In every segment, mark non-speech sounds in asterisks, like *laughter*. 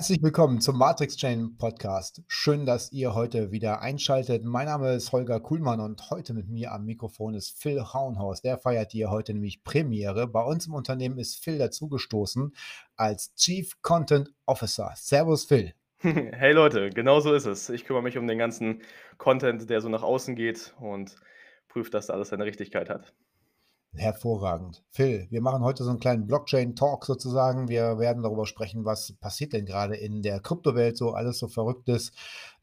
Herzlich willkommen zum Matrix Chain Podcast. Schön, dass ihr heute wieder einschaltet. Mein Name ist Holger Kuhlmann und heute mit mir am Mikrofon ist Phil Hauenhaus. Der feiert hier heute nämlich Premiere. Bei uns im Unternehmen ist Phil dazugestoßen als Chief Content Officer. Servus Phil. *laughs* Hey Leute, genau so ist es. Ich kümmere mich um den ganzen Content, der so nach außen geht und prüfe, dass alles seine Richtigkeit hat. Hervorragend. Phil, wir machen heute so einen kleinen Blockchain-Talk sozusagen. Wir werden darüber sprechen, was passiert denn gerade in der Kryptowelt, so alles so Verrücktes.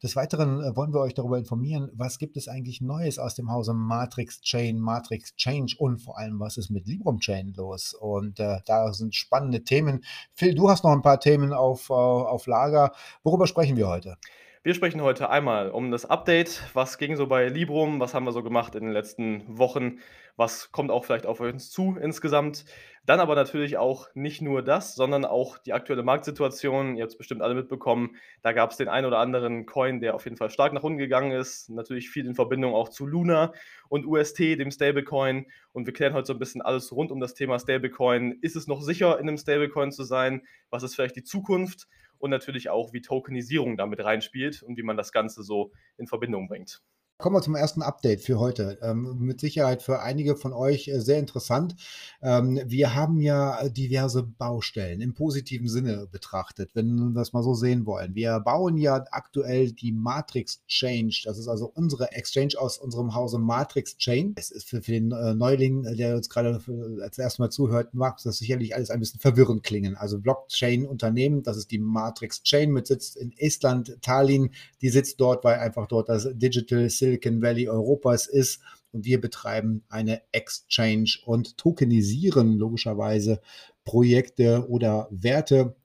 Des Weiteren äh, wollen wir euch darüber informieren, was gibt es eigentlich Neues aus dem Hause Matrix Chain, Matrix Change und vor allem, was ist mit Librum Chain los? Und äh, da sind spannende Themen. Phil, du hast noch ein paar Themen auf, äh, auf Lager. Worüber sprechen wir heute? Wir sprechen heute einmal um das Update. Was ging so bei Librum? Was haben wir so gemacht in den letzten Wochen? Was kommt auch vielleicht auf uns zu insgesamt? Dann aber natürlich auch nicht nur das, sondern auch die aktuelle Marktsituation. Ihr habt es bestimmt alle mitbekommen. Da gab es den einen oder anderen Coin, der auf jeden Fall stark nach unten gegangen ist. Natürlich viel in Verbindung auch zu Luna und UST, dem Stablecoin. Und wir klären heute so ein bisschen alles rund um das Thema Stablecoin. Ist es noch sicher, in einem Stablecoin zu sein? Was ist vielleicht die Zukunft? Und natürlich auch, wie Tokenisierung damit reinspielt und wie man das Ganze so in Verbindung bringt. Kommen wir zum ersten Update für heute. Ähm, mit Sicherheit für einige von euch äh, sehr interessant. Ähm, wir haben ja diverse Baustellen im positiven Sinne betrachtet, wenn wir das mal so sehen wollen. Wir bauen ja aktuell die Matrix Change. Das ist also unsere Exchange aus unserem Hause Matrix Chain. Es ist für, für den äh, Neuling, der uns gerade als erstes Mal zuhört, mag das sicherlich alles ein bisschen verwirrend klingen. Also Blockchain-Unternehmen, das ist die Matrix Chain mit Sitz in Estland, Tallinn. Die sitzt dort, weil einfach dort das Digital Silver Silicon Valley Europas ist. Und wir betreiben eine Exchange und tokenisieren logischerweise Projekte oder Werte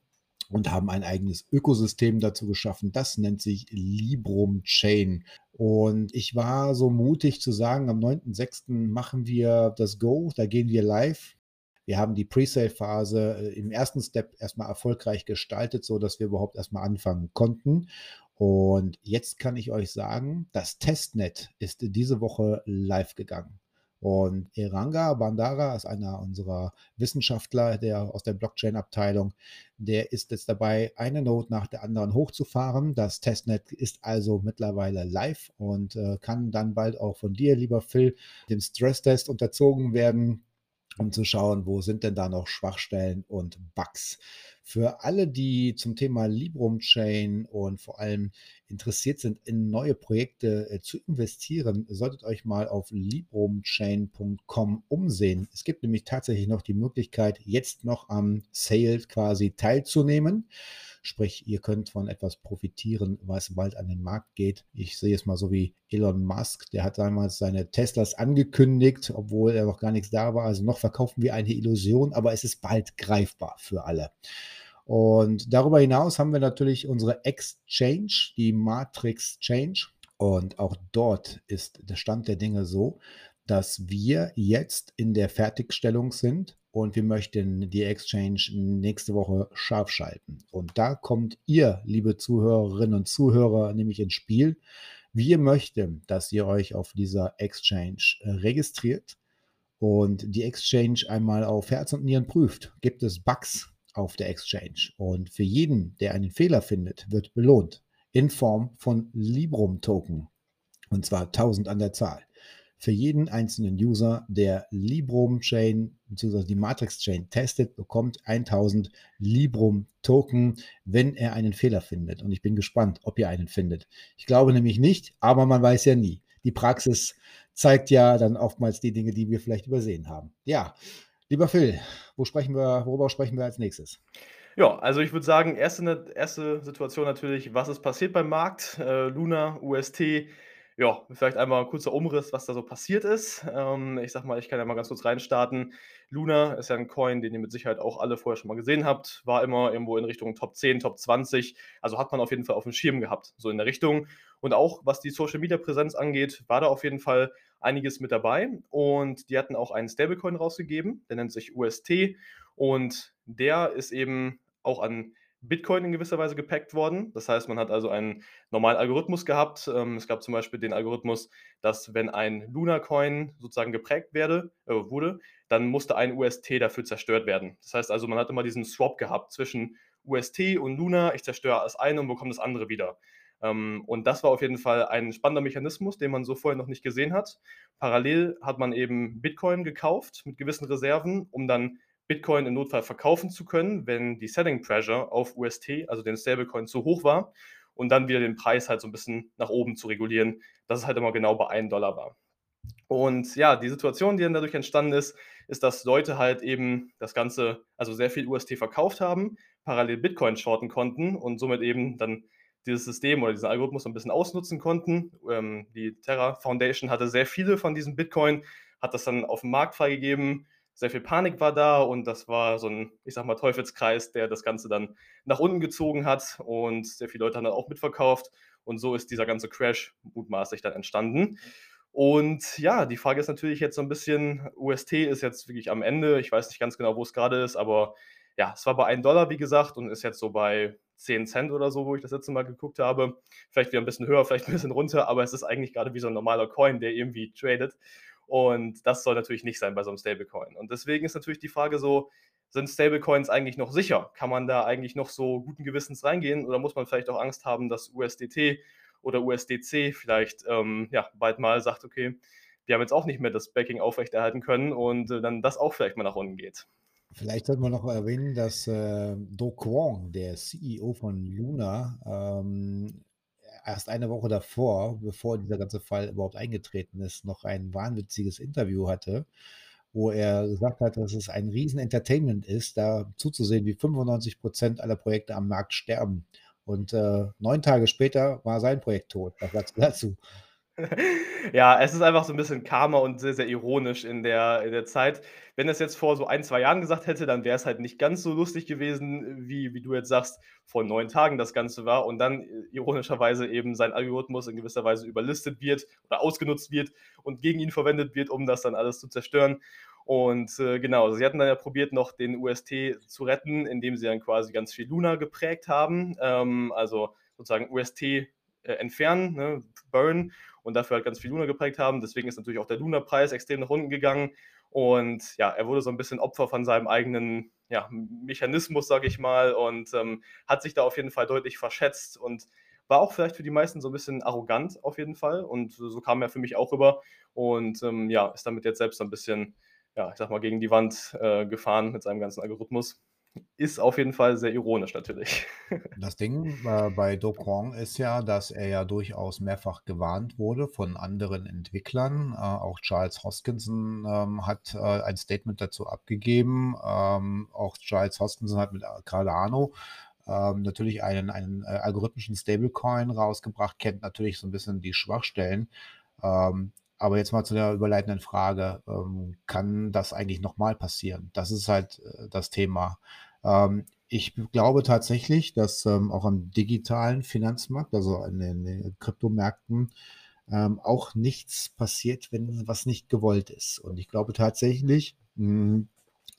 und haben ein eigenes Ökosystem dazu geschaffen. Das nennt sich Librum Chain. Und ich war so mutig zu sagen, am 9.6. machen wir das Go, da gehen wir live. Wir haben die Presale-Phase äh, im ersten Step erstmal erfolgreich gestaltet, so dass wir überhaupt erstmal anfangen konnten. Und jetzt kann ich euch sagen, das Testnet ist diese Woche live gegangen. Und Eranga Bandara ist einer unserer Wissenschaftler der, aus der Blockchain-Abteilung. Der ist jetzt dabei, eine Node nach der anderen hochzufahren. Das Testnet ist also mittlerweile live und äh, kann dann bald auch von dir, lieber Phil, dem Stresstest unterzogen werden, um zu schauen, wo sind denn da noch Schwachstellen und Bugs. Für alle, die zum Thema Librum Chain und vor allem interessiert sind, in neue Projekte äh, zu investieren, solltet euch mal auf librumchain.com umsehen. Es gibt nämlich tatsächlich noch die Möglichkeit, jetzt noch am Sale quasi teilzunehmen. Sprich, ihr könnt von etwas profitieren, was bald an den Markt geht. Ich sehe es mal so wie Elon Musk, der hat damals seine Teslas angekündigt, obwohl er noch gar nichts da war. Also noch verkaufen wir eine Illusion, aber es ist bald greifbar für alle. Und darüber hinaus haben wir natürlich unsere Exchange, die Matrix Change. Und auch dort ist der Stand der Dinge so, dass wir jetzt in der Fertigstellung sind und wir möchten die Exchange nächste Woche scharf schalten. Und da kommt ihr, liebe Zuhörerinnen und Zuhörer, nämlich ins Spiel. Wir möchten, dass ihr euch auf dieser Exchange äh, registriert und die Exchange einmal auf Herz und Nieren prüft. Gibt es Bugs auf der Exchange? Und für jeden, der einen Fehler findet, wird belohnt in Form von Librum-Token. Und zwar 1000 an der Zahl für jeden einzelnen User, der Librum Chain bzw. die Matrix Chain testet, bekommt 1000 Librum Token, wenn er einen Fehler findet. Und ich bin gespannt, ob ihr einen findet. Ich glaube nämlich nicht, aber man weiß ja nie. Die Praxis zeigt ja dann oftmals die Dinge, die wir vielleicht übersehen haben. Ja, lieber Phil, wo sprechen wir, worüber sprechen wir als nächstes? Ja, also ich würde sagen, erste, erste Situation natürlich, was ist passiert beim Markt? Äh, Luna, UST, ja, vielleicht einmal ein kurzer Umriss, was da so passiert ist. Ähm, ich sag mal, ich kann ja mal ganz kurz reinstarten. Luna ist ja ein Coin, den ihr mit Sicherheit auch alle vorher schon mal gesehen habt. War immer irgendwo in Richtung Top 10, Top 20. Also hat man auf jeden Fall auf dem Schirm gehabt, so in der Richtung. Und auch was die Social Media Präsenz angeht, war da auf jeden Fall einiges mit dabei. Und die hatten auch einen Stablecoin rausgegeben, der nennt sich UST. Und der ist eben auch an Bitcoin in gewisser Weise gepackt worden. Das heißt, man hat also einen normalen Algorithmus gehabt. Ähm, es gab zum Beispiel den Algorithmus, dass wenn ein Luna-Coin sozusagen geprägt werde, äh, wurde, dann musste ein UST dafür zerstört werden. Das heißt also, man hat immer diesen Swap gehabt zwischen UST und Luna, ich zerstöre das eine und bekomme das andere wieder. Ähm, und das war auf jeden Fall ein spannender Mechanismus, den man so vorher noch nicht gesehen hat. Parallel hat man eben Bitcoin gekauft mit gewissen Reserven, um dann Bitcoin im Notfall verkaufen zu können, wenn die Selling Pressure auf UST, also den Stablecoin, zu hoch war und dann wieder den Preis halt so ein bisschen nach oben zu regulieren, dass es halt immer genau bei 1 Dollar war. Und ja, die Situation, die dann dadurch entstanden ist, ist, dass Leute halt eben das Ganze, also sehr viel UST verkauft haben, parallel Bitcoin shorten konnten und somit eben dann dieses System oder diesen Algorithmus ein bisschen ausnutzen konnten. Ähm, die Terra Foundation hatte sehr viele von diesen Bitcoin, hat das dann auf dem Markt freigegeben. Sehr viel Panik war da und das war so ein, ich sag mal, Teufelskreis, der das Ganze dann nach unten gezogen hat und sehr viele Leute haben dann auch mitverkauft und so ist dieser ganze Crash mutmaßlich dann entstanden. Und ja, die Frage ist natürlich jetzt so ein bisschen, UST ist jetzt wirklich am Ende. Ich weiß nicht ganz genau, wo es gerade ist, aber ja, es war bei 1 Dollar, wie gesagt, und ist jetzt so bei 10 Cent oder so, wo ich das letzte Mal geguckt habe. Vielleicht wieder ein bisschen höher, vielleicht ein bisschen runter, aber es ist eigentlich gerade wie so ein normaler Coin, der irgendwie tradet. Und das soll natürlich nicht sein bei so einem Stablecoin. Und deswegen ist natürlich die Frage so, sind Stablecoins eigentlich noch sicher? Kann man da eigentlich noch so guten Gewissens reingehen oder muss man vielleicht auch Angst haben, dass USDT oder USDC vielleicht ähm, ja, bald mal sagt, okay, wir haben jetzt auch nicht mehr das Backing aufrechterhalten können und äh, dann das auch vielleicht mal nach unten geht. Vielleicht sollte man noch erwähnen, dass äh, Do Kwon, der CEO von Luna, ähm, erst eine Woche davor, bevor dieser ganze Fall überhaupt eingetreten ist, noch ein wahnwitziges Interview hatte, wo er gesagt hat, dass es ein riesen Entertainment ist, da zuzusehen, wie 95 Prozent aller Projekte am Markt sterben. Und äh, neun Tage später war sein Projekt tot. Was sagst du dazu? Ja, es ist einfach so ein bisschen Karma und sehr, sehr ironisch in der in der Zeit. Wenn er's jetzt vor so ein 2 Jahren gesagt hätte, dann wäre es halt nicht ganz so lustig gewesen, wie wie du jetzt sagst, vor 9 Tagen das Ganze war und dann, äh, ironischerweise eben sein Algorithmus in gewisser Weise überlistet wird oder ausgenutzt wird und gegen ihn verwendet wird, um das dann alles zu zerstören. Und, äh, genau, sie hatten dann ja probiert, noch den UST zu retten, indem sie dann quasi ganz viel Luna geprägt haben, ähm, also sozusagen UST, äh, entfernen, ne, burn und dafür halt ganz viel Luna geprägt haben. Deswegen ist natürlich auch der Luna-Preis extrem nach unten gegangen. Und ja, er wurde so ein bisschen Opfer von seinem eigenen ja, Mechanismus, sage ich mal, und ähm, hat sich da auf jeden Fall deutlich verschätzt und war auch vielleicht für die meisten so ein bisschen arrogant auf jeden Fall. Und so kam er für mich auch rüber. Und ähm, ja, ist damit jetzt selbst ein bisschen, ja, ich sag mal, gegen die Wand äh, gefahren mit seinem ganzen Algorithmus. Ist auf jeden Fall sehr ironisch natürlich. *laughs* Das Ding äh, bei Do Kwon ist ja, dass er ja durchaus mehrfach gewarnt wurde von anderen Entwicklern. Äh, auch Charles Hoskinson ähm, hat äh, ein Statement dazu abgegeben. Ähm, auch Charles Hoskinson hat mit Cardano ähm, natürlich einen, einen äh, algorithmischen Stablecoin rausgebracht, kennt natürlich so ein bisschen die Schwachstellen. Ähm, aber jetzt mal zu der überleitenden Frage, ähm, kann das eigentlich nochmal passieren? Das ist halt äh, das Thema. Ähm, ich glaube tatsächlich, dass ähm, auch am digitalen Finanzmarkt, also in den, den Kryptomärkten, ähm, auch nichts passiert, wenn was nicht gewollt ist. Und ich glaube tatsächlich, mh, hm,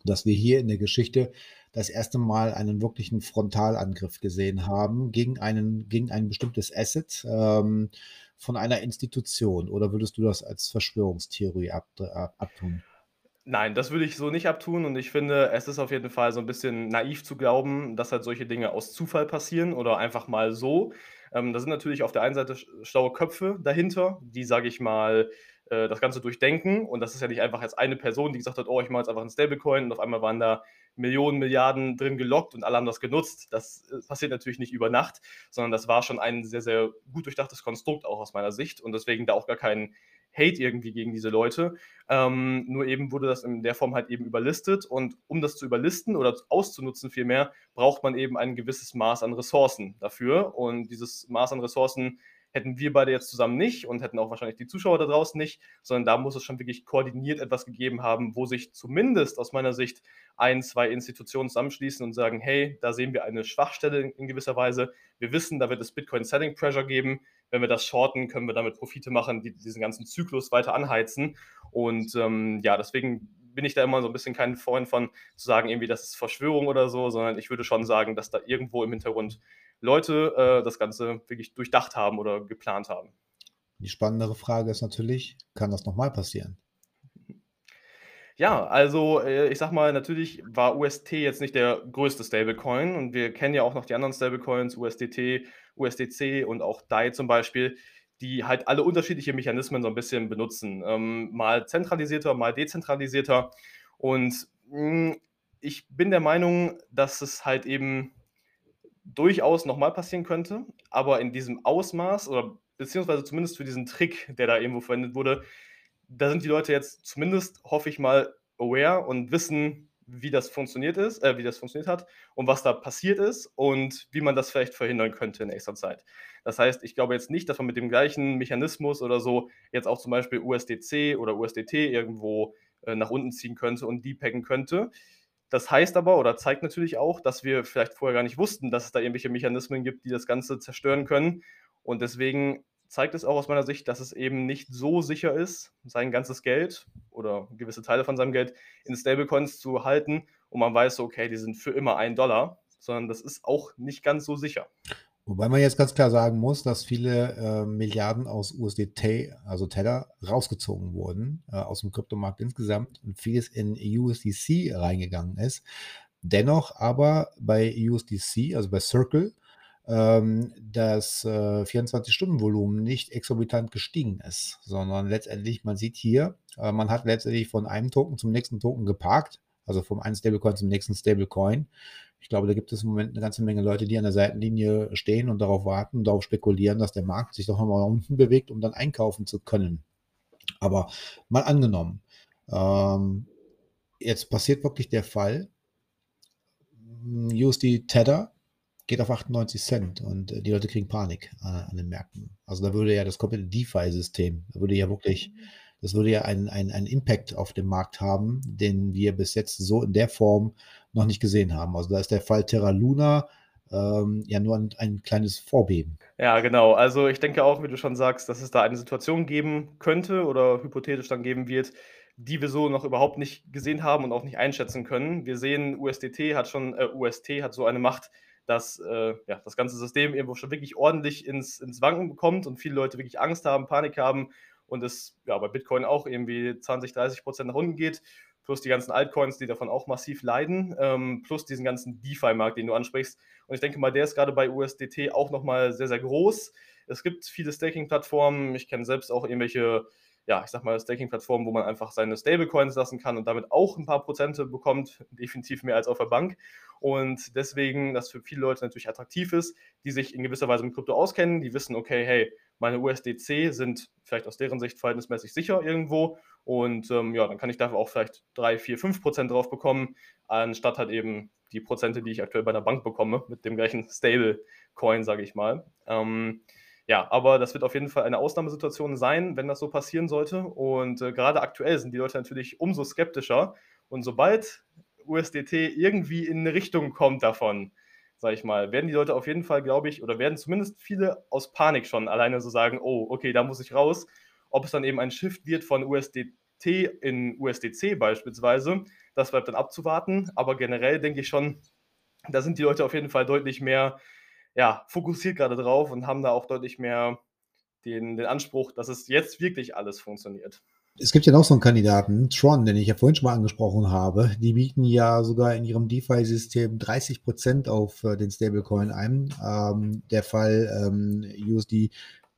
dass wir hier in der Geschichte das erste Mal einen wirklichen Frontalangriff gesehen haben gegen einen, gegen ein bestimmtes Asset ähm, von einer Institution. Oder würdest du das als Verschwörungstheorie ab, ab, abtun? Nein, das würde ich so nicht abtun und ich finde, es ist auf jeden Fall so ein bisschen naiv zu glauben, dass halt solche Dinge aus Zufall passieren oder einfach mal so. Ähm, da sind natürlich auf der einen Seite schlaue Köpfe dahinter, die, sage ich mal, äh, das Ganze durchdenken. Und das ist ja nicht einfach jetzt eine Person, die gesagt hat, oh, ich mache jetzt einfach einen Stablecoin und auf einmal waren da Millionen, Milliarden drin gelockt und alle haben das genutzt. Das äh, passiert natürlich nicht über Nacht, sondern das war schon ein sehr, sehr gut durchdachtes Konstrukt auch aus meiner Sicht und deswegen da auch gar kein Hate irgendwie gegen diese Leute. Ähm, nur eben wurde das in der Form halt eben überlistet und um das zu überlisten oder auszunutzen vielmehr, braucht man eben ein gewisses Maß an Ressourcen dafür und dieses Maß an Ressourcen hätten wir beide jetzt zusammen nicht und hätten auch wahrscheinlich die Zuschauer da draußen nicht, sondern da muss es schon wirklich koordiniert etwas gegeben haben, wo sich zumindest aus meiner Sicht ein, zwei Institutionen zusammenschließen und sagen, hey, da sehen wir eine Schwachstelle in gewisser Weise. Wir wissen, da wird es Bitcoin Selling Pressure geben. Wenn wir das shorten, können wir damit Profite machen, die diesen ganzen Zyklus weiter anheizen. Und ähm, ja, deswegen bin ich da immer so ein bisschen kein Freund von zu sagen, irgendwie, das ist Verschwörung oder so, sondern ich würde schon sagen, dass da irgendwo im Hintergrund Leute äh, das Ganze wirklich durchdacht haben oder geplant haben. Die spannendere Frage ist natürlich, kann das nochmal passieren? Ja, also, äh, ich sage mal, natürlich war UST jetzt nicht der größte Stablecoin und wir kennen ja auch noch die anderen Stablecoins, USDT, USDC und auch DAI zum Beispiel, die halt alle unterschiedliche Mechanismen so ein bisschen benutzen. Ähm, mal zentralisierter, mal dezentralisierter. Und, hm, ich bin der Meinung, dass es halt eben durchaus noch mal passieren könnte, aber in diesem Ausmaß oder beziehungsweise zumindest für diesen Trick, der da irgendwo verwendet wurde, da sind die Leute jetzt zumindest, hoffe ich mal, aware und wissen, wie das funktioniert ist, äh, wie das funktioniert hat und was da passiert ist und wie man das vielleicht verhindern könnte in nächster Zeit. Das heißt, ich glaube jetzt nicht, dass man mit dem gleichen Mechanismus oder so jetzt auch zum Beispiel USDC oder USDT irgendwo äh, nach unten ziehen könnte und depacken könnte. Das heißt aber oder zeigt natürlich auch, dass wir vielleicht vorher gar nicht wussten, dass es da irgendwelche Mechanismen gibt, die das Ganze zerstören können. Und deswegen zeigt es auch aus meiner Sicht, dass es eben nicht so sicher ist, sein ganzes Geld oder gewisse Teile von seinem Geld in Stablecoins zu halten und man weiß, okay, die sind für immer ein Dollar, sondern das ist auch nicht ganz so sicher. Wobei man jetzt ganz klar sagen muss, dass viele äh, Milliarden aus USDT, also Tether, rausgezogen wurden äh, aus dem Kryptomarkt insgesamt und vieles in USDC reingegangen ist. Dennoch aber bei USDC, also bei Circle, ähm, das äh, 24-Stunden-Volumen nicht exorbitant gestiegen ist, sondern letztendlich, man sieht hier, äh, man hat letztendlich von einem Token zum nächsten Token geparkt, also vom einen Stablecoin zum nächsten Stablecoin. Ich glaube, da gibt es im Moment eine ganze Menge Leute, die an der Seitenlinie stehen und darauf warten, darauf spekulieren, dass der Markt sich doch nochmal unten bewegt, um dann einkaufen zu können. Aber mal angenommen, ähm, jetzt passiert wirklich der Fall, USD Tether geht auf 98 Cent und äh, die Leute kriegen Panik an, an den Märkten. Also da würde ja das komplette DeFi-System, da würde ja wirklich, das würde ja einen, einen, einen Impact auf den Markt haben, den wir bis jetzt so in der Form noch nicht gesehen haben. Also da ist der Fall Terra Luna ähm, ja nur ein, ein kleines Vorbeben. Ja, genau. Also ich denke auch, wie du schon sagst, dass es da eine Situation geben könnte oder hypothetisch dann geben wird, die wir so noch überhaupt nicht gesehen haben und auch nicht einschätzen können. Wir sehen, USDT hat schon, äh, UST hat so eine Macht, dass äh, ja, das ganze System irgendwo schon wirklich ordentlich ins, ins Wanken bekommt und viele Leute wirklich Angst haben, Panik haben und es ja, bei Bitcoin auch irgendwie 20, 30 Prozent nach unten geht, plus die ganzen Altcoins, die davon auch massiv leiden, ähm, plus diesen ganzen DeFi-Markt, den du ansprichst. Und ich denke mal, der ist gerade bei USDT auch nochmal sehr, sehr groß. Es gibt viele Staking-Plattformen. Ich kenne selbst auch irgendwelche ja, ich sag mal, Staking-Plattformen, wo man einfach seine Stablecoins lassen kann und damit auch ein paar Prozente bekommt, definitiv mehr als auf der Bank. Und deswegen, das für viele Leute natürlich attraktiv ist, die sich in gewisser Weise mit Krypto auskennen, die wissen, okay, hey, meine USDC sind vielleicht aus deren Sicht verhältnismäßig sicher irgendwo und ähm, ja, dann kann ich dafür auch vielleicht 3, 4, 5 Prozent drauf bekommen, anstatt halt eben die Prozente, die ich aktuell bei der Bank bekomme, mit dem gleichen Stablecoin, sage ich mal. Ähm, ja, aber das wird auf jeden Fall eine Ausnahmesituation sein, wenn das so passieren sollte. Und äh, gerade aktuell sind die Leute natürlich umso skeptischer. Und sobald USDT irgendwie in eine Richtung kommt davon, sage ich mal, werden die Leute auf jeden Fall, glaube ich, oder werden zumindest viele aus Panik schon alleine so sagen, oh, okay, da muss ich raus. Ob es dann eben ein Shift wird von USDT in USDC beispielsweise, das bleibt dann abzuwarten. Aber generell denke ich schon, da sind die Leute auf jeden Fall deutlich mehr ja, fokussiert gerade drauf und haben da auch deutlich mehr den, den Anspruch, dass es jetzt wirklich alles funktioniert. Es gibt ja noch so einen Kandidaten, Tron, den ich ja vorhin schon mal angesprochen habe. Die bieten ja sogar in ihrem DeFi-System 30 Prozent auf äh, den Stablecoin ein. Ähm, der Fall ähm, USD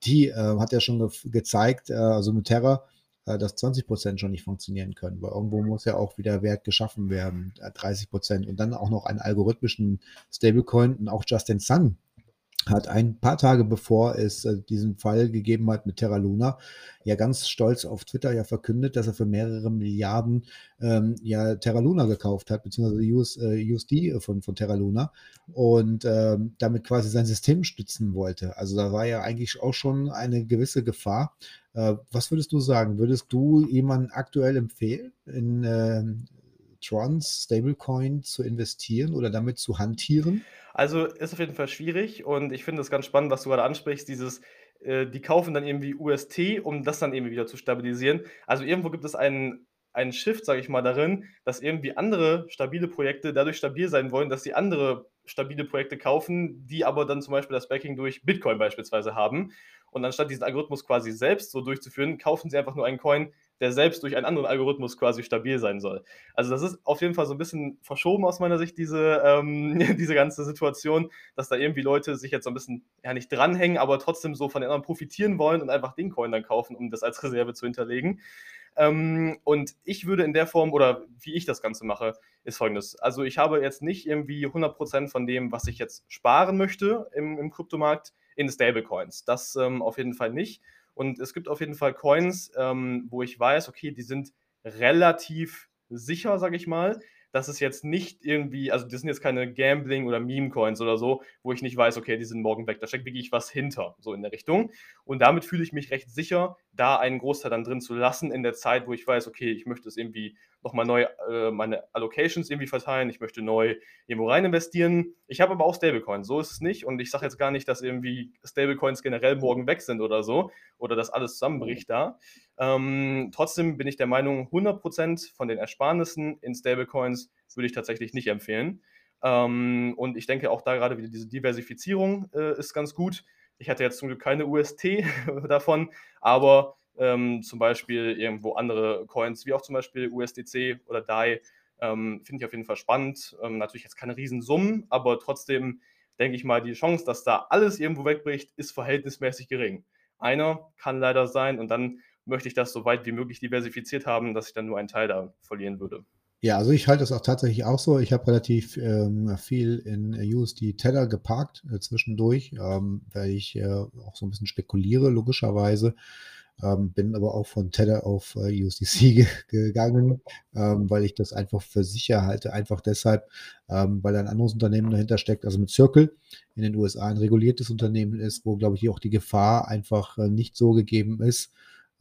äh, hat ja schon ge gezeigt, äh, also mit Terra, äh, dass 20 Prozent schon nicht funktionieren können, weil irgendwo muss ja auch wieder Wert geschaffen werden, 30 äh, Prozent. Und dann auch noch einen algorithmischen Stablecoin und auch Justin Sun hat ein paar Tage bevor es äh, diesen Fall gegeben hat mit Terra Luna, ja ganz stolz auf Twitter ja verkündet, dass er für mehrere Milliarden ähm, ja Terra Luna gekauft hat, beziehungsweise US, äh, USD von, von Terra Luna und ähm, damit quasi sein System stützen wollte. Also da war ja eigentlich auch schon eine gewisse Gefahr. Äh, was würdest du sagen? Würdest du jemanden aktuell empfehlen, in äh, Trons Stablecoin zu investieren oder damit zu hantieren? Also ist auf jeden Fall schwierig und ich finde es ganz spannend, was du gerade ansprichst, dieses, äh, die kaufen dann irgendwie UST, um das dann irgendwie wieder zu stabilisieren. Also irgendwo gibt es einen, einen Shift, sage ich mal, darin, dass irgendwie andere stabile Projekte dadurch stabil sein wollen, dass sie andere stabile Projekte kaufen, die aber dann zum Beispiel das Backing durch Bitcoin beispielsweise haben. Und anstatt diesen Algorithmus quasi selbst so durchzuführen, kaufen sie einfach nur einen Coin, der selbst durch einen anderen Algorithmus quasi stabil sein soll. Also das ist auf jeden Fall so ein bisschen verschoben aus meiner Sicht, diese, ähm, *laughs* diese ganze Situation, dass da irgendwie Leute sich jetzt so ein bisschen, ja nicht dranhängen, aber trotzdem so von den anderen profitieren wollen und einfach den Coin dann kaufen, um das als Reserve zu hinterlegen. Ähm, und ich würde in der Form, oder wie ich das Ganze mache, ist folgendes. Also ich habe jetzt nicht irgendwie 100% von dem, was ich jetzt sparen möchte im, im Kryptomarkt, in Stablecoins. Das ähm, auf jeden Fall nicht. Und es gibt auf jeden Fall Coins, ähm, wo ich weiß, okay, die sind relativ sicher, sage ich mal das ist jetzt nicht irgendwie, also das sind jetzt keine Gambling- oder Meme-Coins oder so, wo ich nicht weiß, okay, die sind morgen weg. Da steckt wirklich was hinter, so in der Richtung. Und damit fühle ich mich recht sicher, da einen Großteil dann drin zu lassen in der Zeit, wo ich weiß, okay, ich möchte es irgendwie nochmal neu äh, meine Allocations irgendwie verteilen, ich möchte neu irgendwo rein investieren. Ich habe aber auch Stablecoins, so ist es nicht. Und ich sage jetzt gar nicht, dass irgendwie Stablecoins generell morgen weg sind oder so, oder dass alles zusammenbricht da. Ähm, trotzdem bin ich der Meinung, 100% von den Ersparnissen in Stablecoins würde ich tatsächlich nicht empfehlen. Ähm, und ich denke auch da gerade wieder diese Diversifizierung äh, ist ganz gut. Ich hatte jetzt zum Glück keine UST *laughs* davon, aber ähm, zum Beispiel irgendwo andere Coins, wie auch zum Beispiel USDC oder DAI, ähm, finde ich auf jeden Fall spannend. Ähm, natürlich jetzt keine Riesensummen, aber trotzdem denke ich mal, die Chance, dass da alles irgendwo wegbricht, ist verhältnismäßig gering. Einer kann leider sein und dann möchte ich das so weit wie möglich diversifiziert haben, dass ich dann nur einen Teil da verlieren würde. Ja, also ich halte es auch tatsächlich auch so. Ich habe relativ ähm, viel in USD Tether geparkt äh, zwischendurch, ähm, weil ich äh, auch so ein bisschen spekuliere, logischerweise. Ähm, bin aber auch von Tether auf äh, USDC *laughs* ge gegangen, ähm, weil ich das einfach für sicher halte. Einfach deshalb, ähm, weil ein anderes Unternehmen dahinter steckt, also mit Circle in den USA ein reguliertes Unternehmen ist, wo, glaube ich, auch die Gefahr einfach äh, nicht so gegeben ist,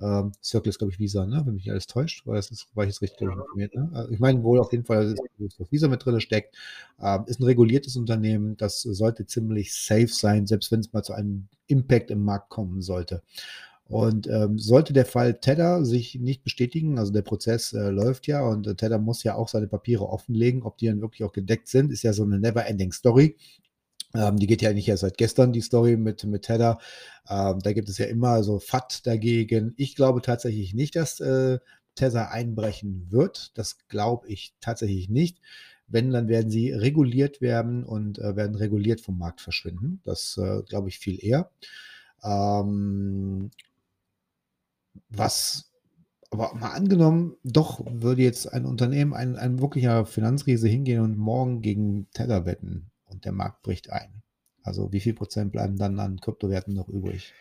ähm, Circle ist, glaube ich, Visa, ne? wenn mich alles täuscht, weil das ist, war ich jetzt richtig informiert. Ne? Also ich meine wohl auf jeden Fall, dass das Visa mit drin steckt. Ähm, ist ein reguliertes Unternehmen, das sollte ziemlich safe sein, selbst wenn es mal zu einem Impact im Markt kommen sollte. Und ähm, sollte der Fall Tether sich nicht bestätigen, also der Prozess äh, läuft ja und äh, Tether muss ja auch seine Papiere offenlegen, ob die dann wirklich auch gedeckt sind, ist ja so eine never-ending Story. Ähm, die geht ja nicht erst seit gestern, die Story mit, mit Tether. Ähm, da gibt es ja immer so FAT dagegen. Ich glaube tatsächlich nicht, dass äh, Tether einbrechen wird. Das glaube ich tatsächlich nicht. Wenn, dann werden sie reguliert werden und äh, werden reguliert vom Markt verschwinden. Das äh, glaube ich viel eher. Ähm, was aber mal angenommen, doch würde jetzt ein Unternehmen, ein, ein wirklicher Finanzriese hingehen und morgen gegen Tether wetten und der Markt bricht ein. Also wie viel Prozent bleiben dann an Kryptowerten noch übrig?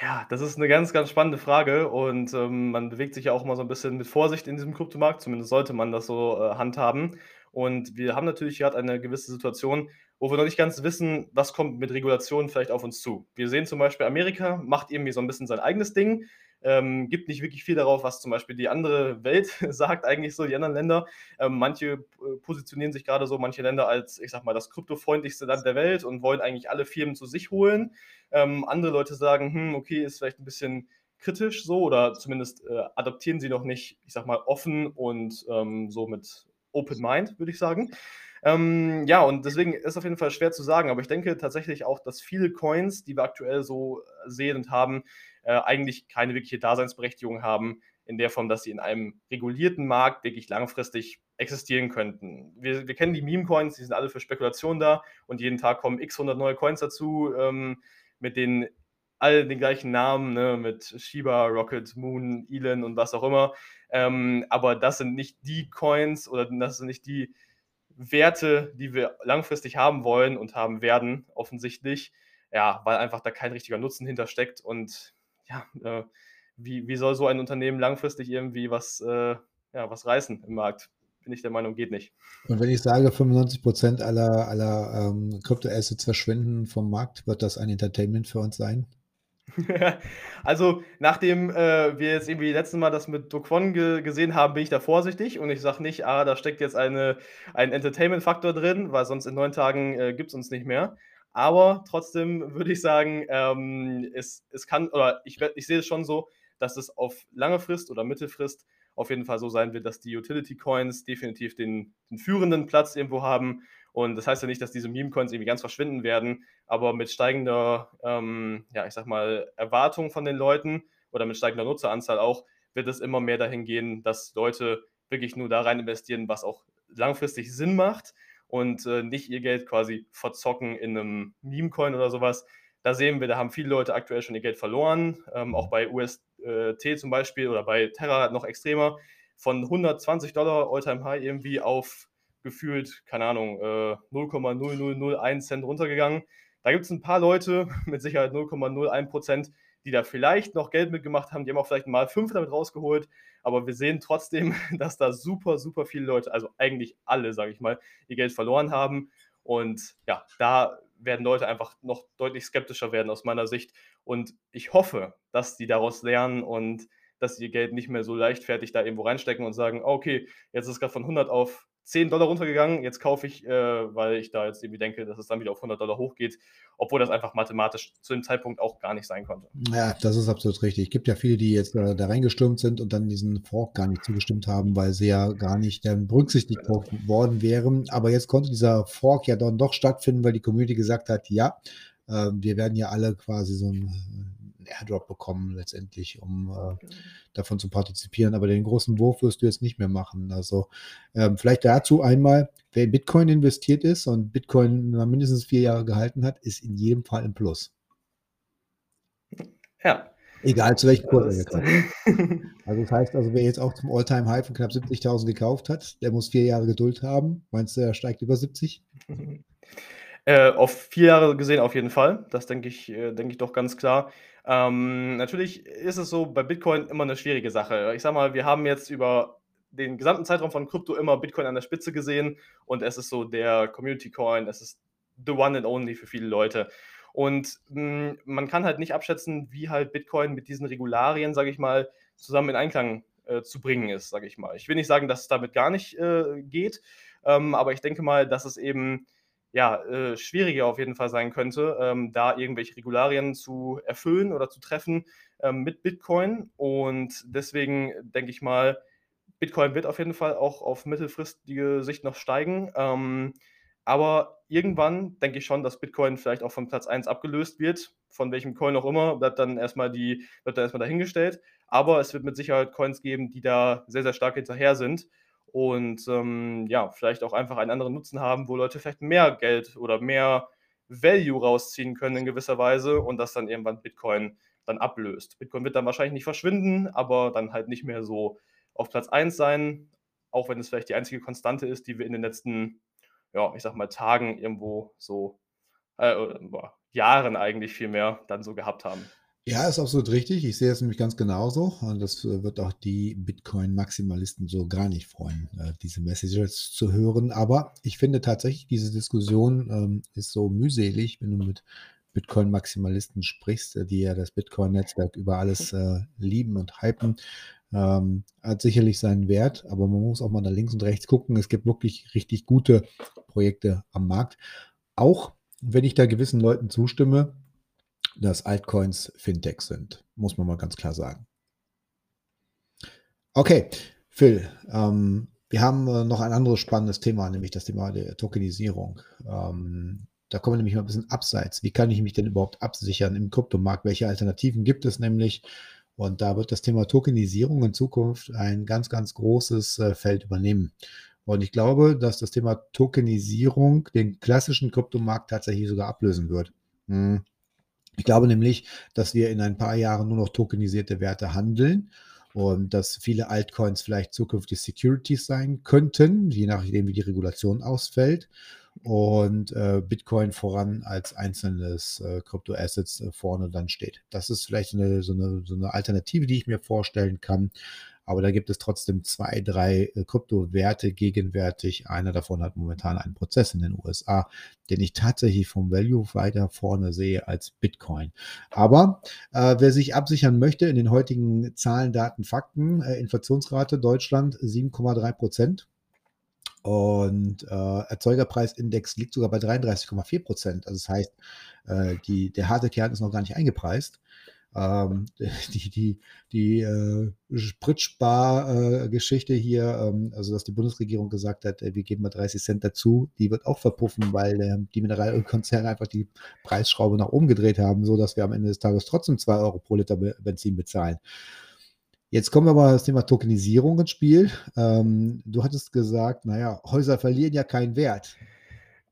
Ja, das ist eine ganz, ganz spannende Frage und, ähm, man bewegt sich ja auch mal so ein bisschen mit Vorsicht in diesem Kryptomarkt, zumindest sollte man das so, äh, handhaben. Und wir haben natürlich gerade eine gewisse Situation, wo wir noch nicht ganz wissen, was kommt mit Regulationen vielleicht auf uns zu. Wir sehen zum Beispiel, Amerika macht irgendwie so ein bisschen sein eigenes Ding ähm, gibt nicht wirklich viel darauf, was zum Beispiel die andere Welt *laughs* sagt, eigentlich so, die anderen Länder. Ähm, manche äh, positionieren sich gerade so, manche Länder als, ich sag mal, das kryptofreundlichste Land der Welt und wollen eigentlich alle Firmen zu sich holen. Ähm, andere Leute sagen, hm, okay, ist vielleicht ein bisschen kritisch so oder zumindest äh, adaptieren sie noch nicht, ich sag mal, offen und ähm, so mit Open Mind, würde ich sagen. Ähm, ja, und deswegen ist auf jeden Fall schwer zu sagen, aber ich denke tatsächlich auch, dass viele Coins, die wir aktuell so sehen und haben, äh, eigentlich keine wirkliche Daseinsberechtigung haben, in der Form, dass sie in einem regulierten Markt wirklich langfristig existieren könnten. Wir, wir kennen die Meme-Coins, die sind alle für Spekulation da und jeden Tag kommen x 100 neue Coins dazu, ähm, mit den all den gleichen Namen, ne, mit Shiba, Rocket, Moon, Elon und was auch immer. Ähm, aber das sind nicht die Coins oder das sind nicht die Werte, die wir langfristig haben wollen und haben werden, offensichtlich. Ja, weil einfach da kein richtiger Nutzen hintersteckt und ja, äh, wie, wie soll so ein Unternehmen langfristig irgendwie was, äh, ja, was reißen im Markt? Bin ich der Meinung, geht nicht. Und wenn ich sage, 95 Prozent aller, aller ähm, Kryptoassets verschwinden vom Markt, wird das ein Entertainment für uns sein? *laughs* also, nachdem äh, wir jetzt irgendwie letztes Mal das mit Dokwon ge gesehen haben, bin ich da vorsichtig und ich sage nicht, ah, da steckt jetzt eine, ein Entertainment-Faktor drin, weil sonst in neun Tagen äh, gibt es uns nicht mehr. Aber trotzdem würde ich sagen, ähm, es, es kann, oder ich, ich sehe es schon so, dass es auf lange Frist oder Mittelfrist auf jeden Fall so sein wird, dass die Utility Coins definitiv den, den führenden Platz irgendwo haben. Und das heißt ja nicht, dass diese Meme-Coins irgendwie ganz verschwinden werden, aber mit steigender, ähm, ja, ich sag mal, Erwartung von den Leuten oder mit steigender Nutzeranzahl auch, wird es immer mehr dahin gehen, dass Leute wirklich nur da rein investieren, was auch langfristig Sinn macht und äh, nicht ihr Geld quasi verzocken in einem Meme-Coin oder sowas. Da sehen wir, da haben viele Leute aktuell schon ihr Geld verloren, ähm, auch bei UST zum Beispiel oder bei Terra noch extremer, von 120 Dollar Alltime High irgendwie auf gefühlt, keine Ahnung, äh, 0,0001 Cent runtergegangen. Da gibt es ein paar Leute, *laughs* mit Sicherheit 0,01 Prozent, die da vielleicht noch Geld mitgemacht haben. Die haben auch vielleicht mal fünf damit rausgeholt. Aber wir sehen trotzdem, *laughs* dass da super, super viele Leute, also eigentlich alle, sage ich mal, ihr Geld verloren haben. Und ja, da werden Leute einfach noch deutlich skeptischer werden aus meiner Sicht. Und ich hoffe, dass die daraus lernen und dass sie ihr Geld nicht mehr so leichtfertig da irgendwo reinstecken und sagen, okay, jetzt ist es gerade von 100 auf 10 Dollar runtergegangen, jetzt kaufe ich, äh, weil ich da jetzt irgendwie denke, dass es dann wieder auf 100 Dollar hochgeht, obwohl das einfach mathematisch zu dem Zeitpunkt auch gar nicht sein konnte. Ja, das ist absolut richtig. Es gibt ja viele, die jetzt äh, da reingestürmt sind und dann diesen Fork gar nicht zugestimmt haben, weil sie ja gar nicht äh, berücksichtigt ja. worden wären. Aber jetzt konnte dieser Fork ja dann doch stattfinden, weil die Community gesagt hat, ja, äh, wir werden ja alle quasi so ein Airdrop bekommen letztendlich, um äh, davon zu partizipieren. Aber den großen Wurf wirst du jetzt nicht mehr machen. Also ähm, vielleicht dazu einmal, wer in Bitcoin investiert ist und Bitcoin mindestens vier Jahre gehalten hat, ist in jedem Fall im Plus. Ja. Egal zu welchem Kurs er gekauft *laughs* Also das heißt also, wer jetzt auch zum Alltime high von knapp 70.000 gekauft hat, der muss vier Jahre Geduld haben. Meinst du, er steigt über 70? Äh, auf vier Jahre gesehen auf jeden Fall. Das denke ich, äh, denke ich doch ganz klar. Ähm, natürlich ist es so bei Bitcoin immer eine schwierige Sache. Ich sage mal, wir haben jetzt über den gesamten Zeitraum von Krypto immer Bitcoin an der Spitze gesehen und es ist so der Community Coin, es ist the one and only für viele Leute. Und mh, hm, man kann halt nicht abschätzen, wie halt Bitcoin mit diesen Regularien, sage ich mal, zusammen in Einklang äh, zu bringen ist, sage ich mal. Ich will nicht sagen, dass es damit gar nicht äh, geht, ähm, aber ich denke mal, dass es eben ja, äh, schwieriger auf jeden Fall sein könnte, ähm, da irgendwelche Regularien zu erfüllen oder zu treffen ähm, mit Bitcoin. Und deswegen denke ich mal, Bitcoin wird auf jeden Fall auch auf mittelfristige Sicht noch steigen. Ähm, aber irgendwann denke ich schon, dass Bitcoin vielleicht auch von Platz 1 abgelöst wird. Von welchem Coin auch immer, bleibt dann erstmal die, wird dann erstmal dahingestellt. Aber es wird mit Sicherheit Coins geben, die da sehr, sehr stark hinterher sind und ähm, ja, vielleicht auch einfach einen anderen Nutzen haben, wo Leute vielleicht mehr Geld oder mehr Value rausziehen können in gewisser Weise und das dann irgendwann Bitcoin dann ablöst. Bitcoin wird dann wahrscheinlich nicht verschwinden, aber dann halt nicht mehr so auf Platz 1 sein, auch wenn es vielleicht die einzige Konstante ist, die wir in den letzten, ja, ich sag mal, Tagen irgendwo so, äh, Jahren eigentlich viel mehr dann so gehabt haben. Ja, ist absolut richtig. Ich sehe es nämlich ganz genauso. Und das äh, wird auch die Bitcoin-Maximalisten so gar nicht freuen, äh, diese Messages zu hören. Aber ich finde tatsächlich, diese Diskussion ähm, ist so mühselig, wenn du mit Bitcoin-Maximalisten sprichst, äh, die ja das Bitcoin-Netzwerk über alles lieben und hypen. Ähm, hat sicherlich seinen Wert, aber man muss auch mal nach links und rechts gucken. Es gibt wirklich richtig gute Projekte am Markt. Auch wenn ich da gewissen Leuten zustimme, dass Altcoins Fintechs sind, muss man mal ganz klar sagen. Okay, Phil, ähm, wir haben äh, noch ein anderes spannendes Thema, nämlich das Thema der Tokenisierung. Ähm, da kommen wir nämlich mal ein bisschen abseits. Wie kann ich mich denn überhaupt absichern im Kryptomarkt? Welche Alternativen gibt es nämlich? Und da wird das Thema Tokenisierung in Zukunft ein ganz, ganz großes äh, Feld übernehmen. Und ich glaube, dass das Thema Tokenisierung den klassischen Kryptomarkt tatsächlich sogar ablösen wird. Hm. Ich glaube nämlich, dass wir in ein paar Jahren nur noch tokenisierte Werte handeln und dass viele Altcoins vielleicht zukünftig Securities sein könnten, je nachdem, wie die Regulation ausfällt. Und äh, Bitcoin voran als einzelnes äh, Kryptoassets äh, vorne dann steht. Das ist vielleicht eine, so, eine, so eine Alternative, die ich mir vorstellen kann. Aber da gibt es trotzdem zwei, drei äh, Kryptowerte gegenwärtig. Einer davon hat momentan einen Prozess in den USA, den ich tatsächlich vom Value weiter vorne sehe als Bitcoin. Aber äh, wer sich absichern möchte in den heutigen Zahlen, Daten, Fakten, äh, Inflationsrate Deutschland 7,3 Prozent. Und äh, Erzeugerpreisindex liegt sogar bei 33,4 Prozent. Also das heißt, äh, die, der harte Kern ist noch gar nicht eingepreist. Ähm, *laughs* die die, die äh, Spritspar-Geschichte äh, hier, ähm, also dass die Bundesregierung gesagt hat, äh, wir geben mal 30 Cent dazu, die wird auch verpuffen, weil äh, die Mineralölkonzerne einfach die Preisschraube nach oben gedreht haben, sodass wir am Ende des Tages trotzdem 2 Euro pro Liter Benzin bezahlen. Jetzt kommen wir mal das Thema Tokenisierung ins Spiel. Ähm, du hattest gesagt, naja, Häuser verlieren ja keinen Wert.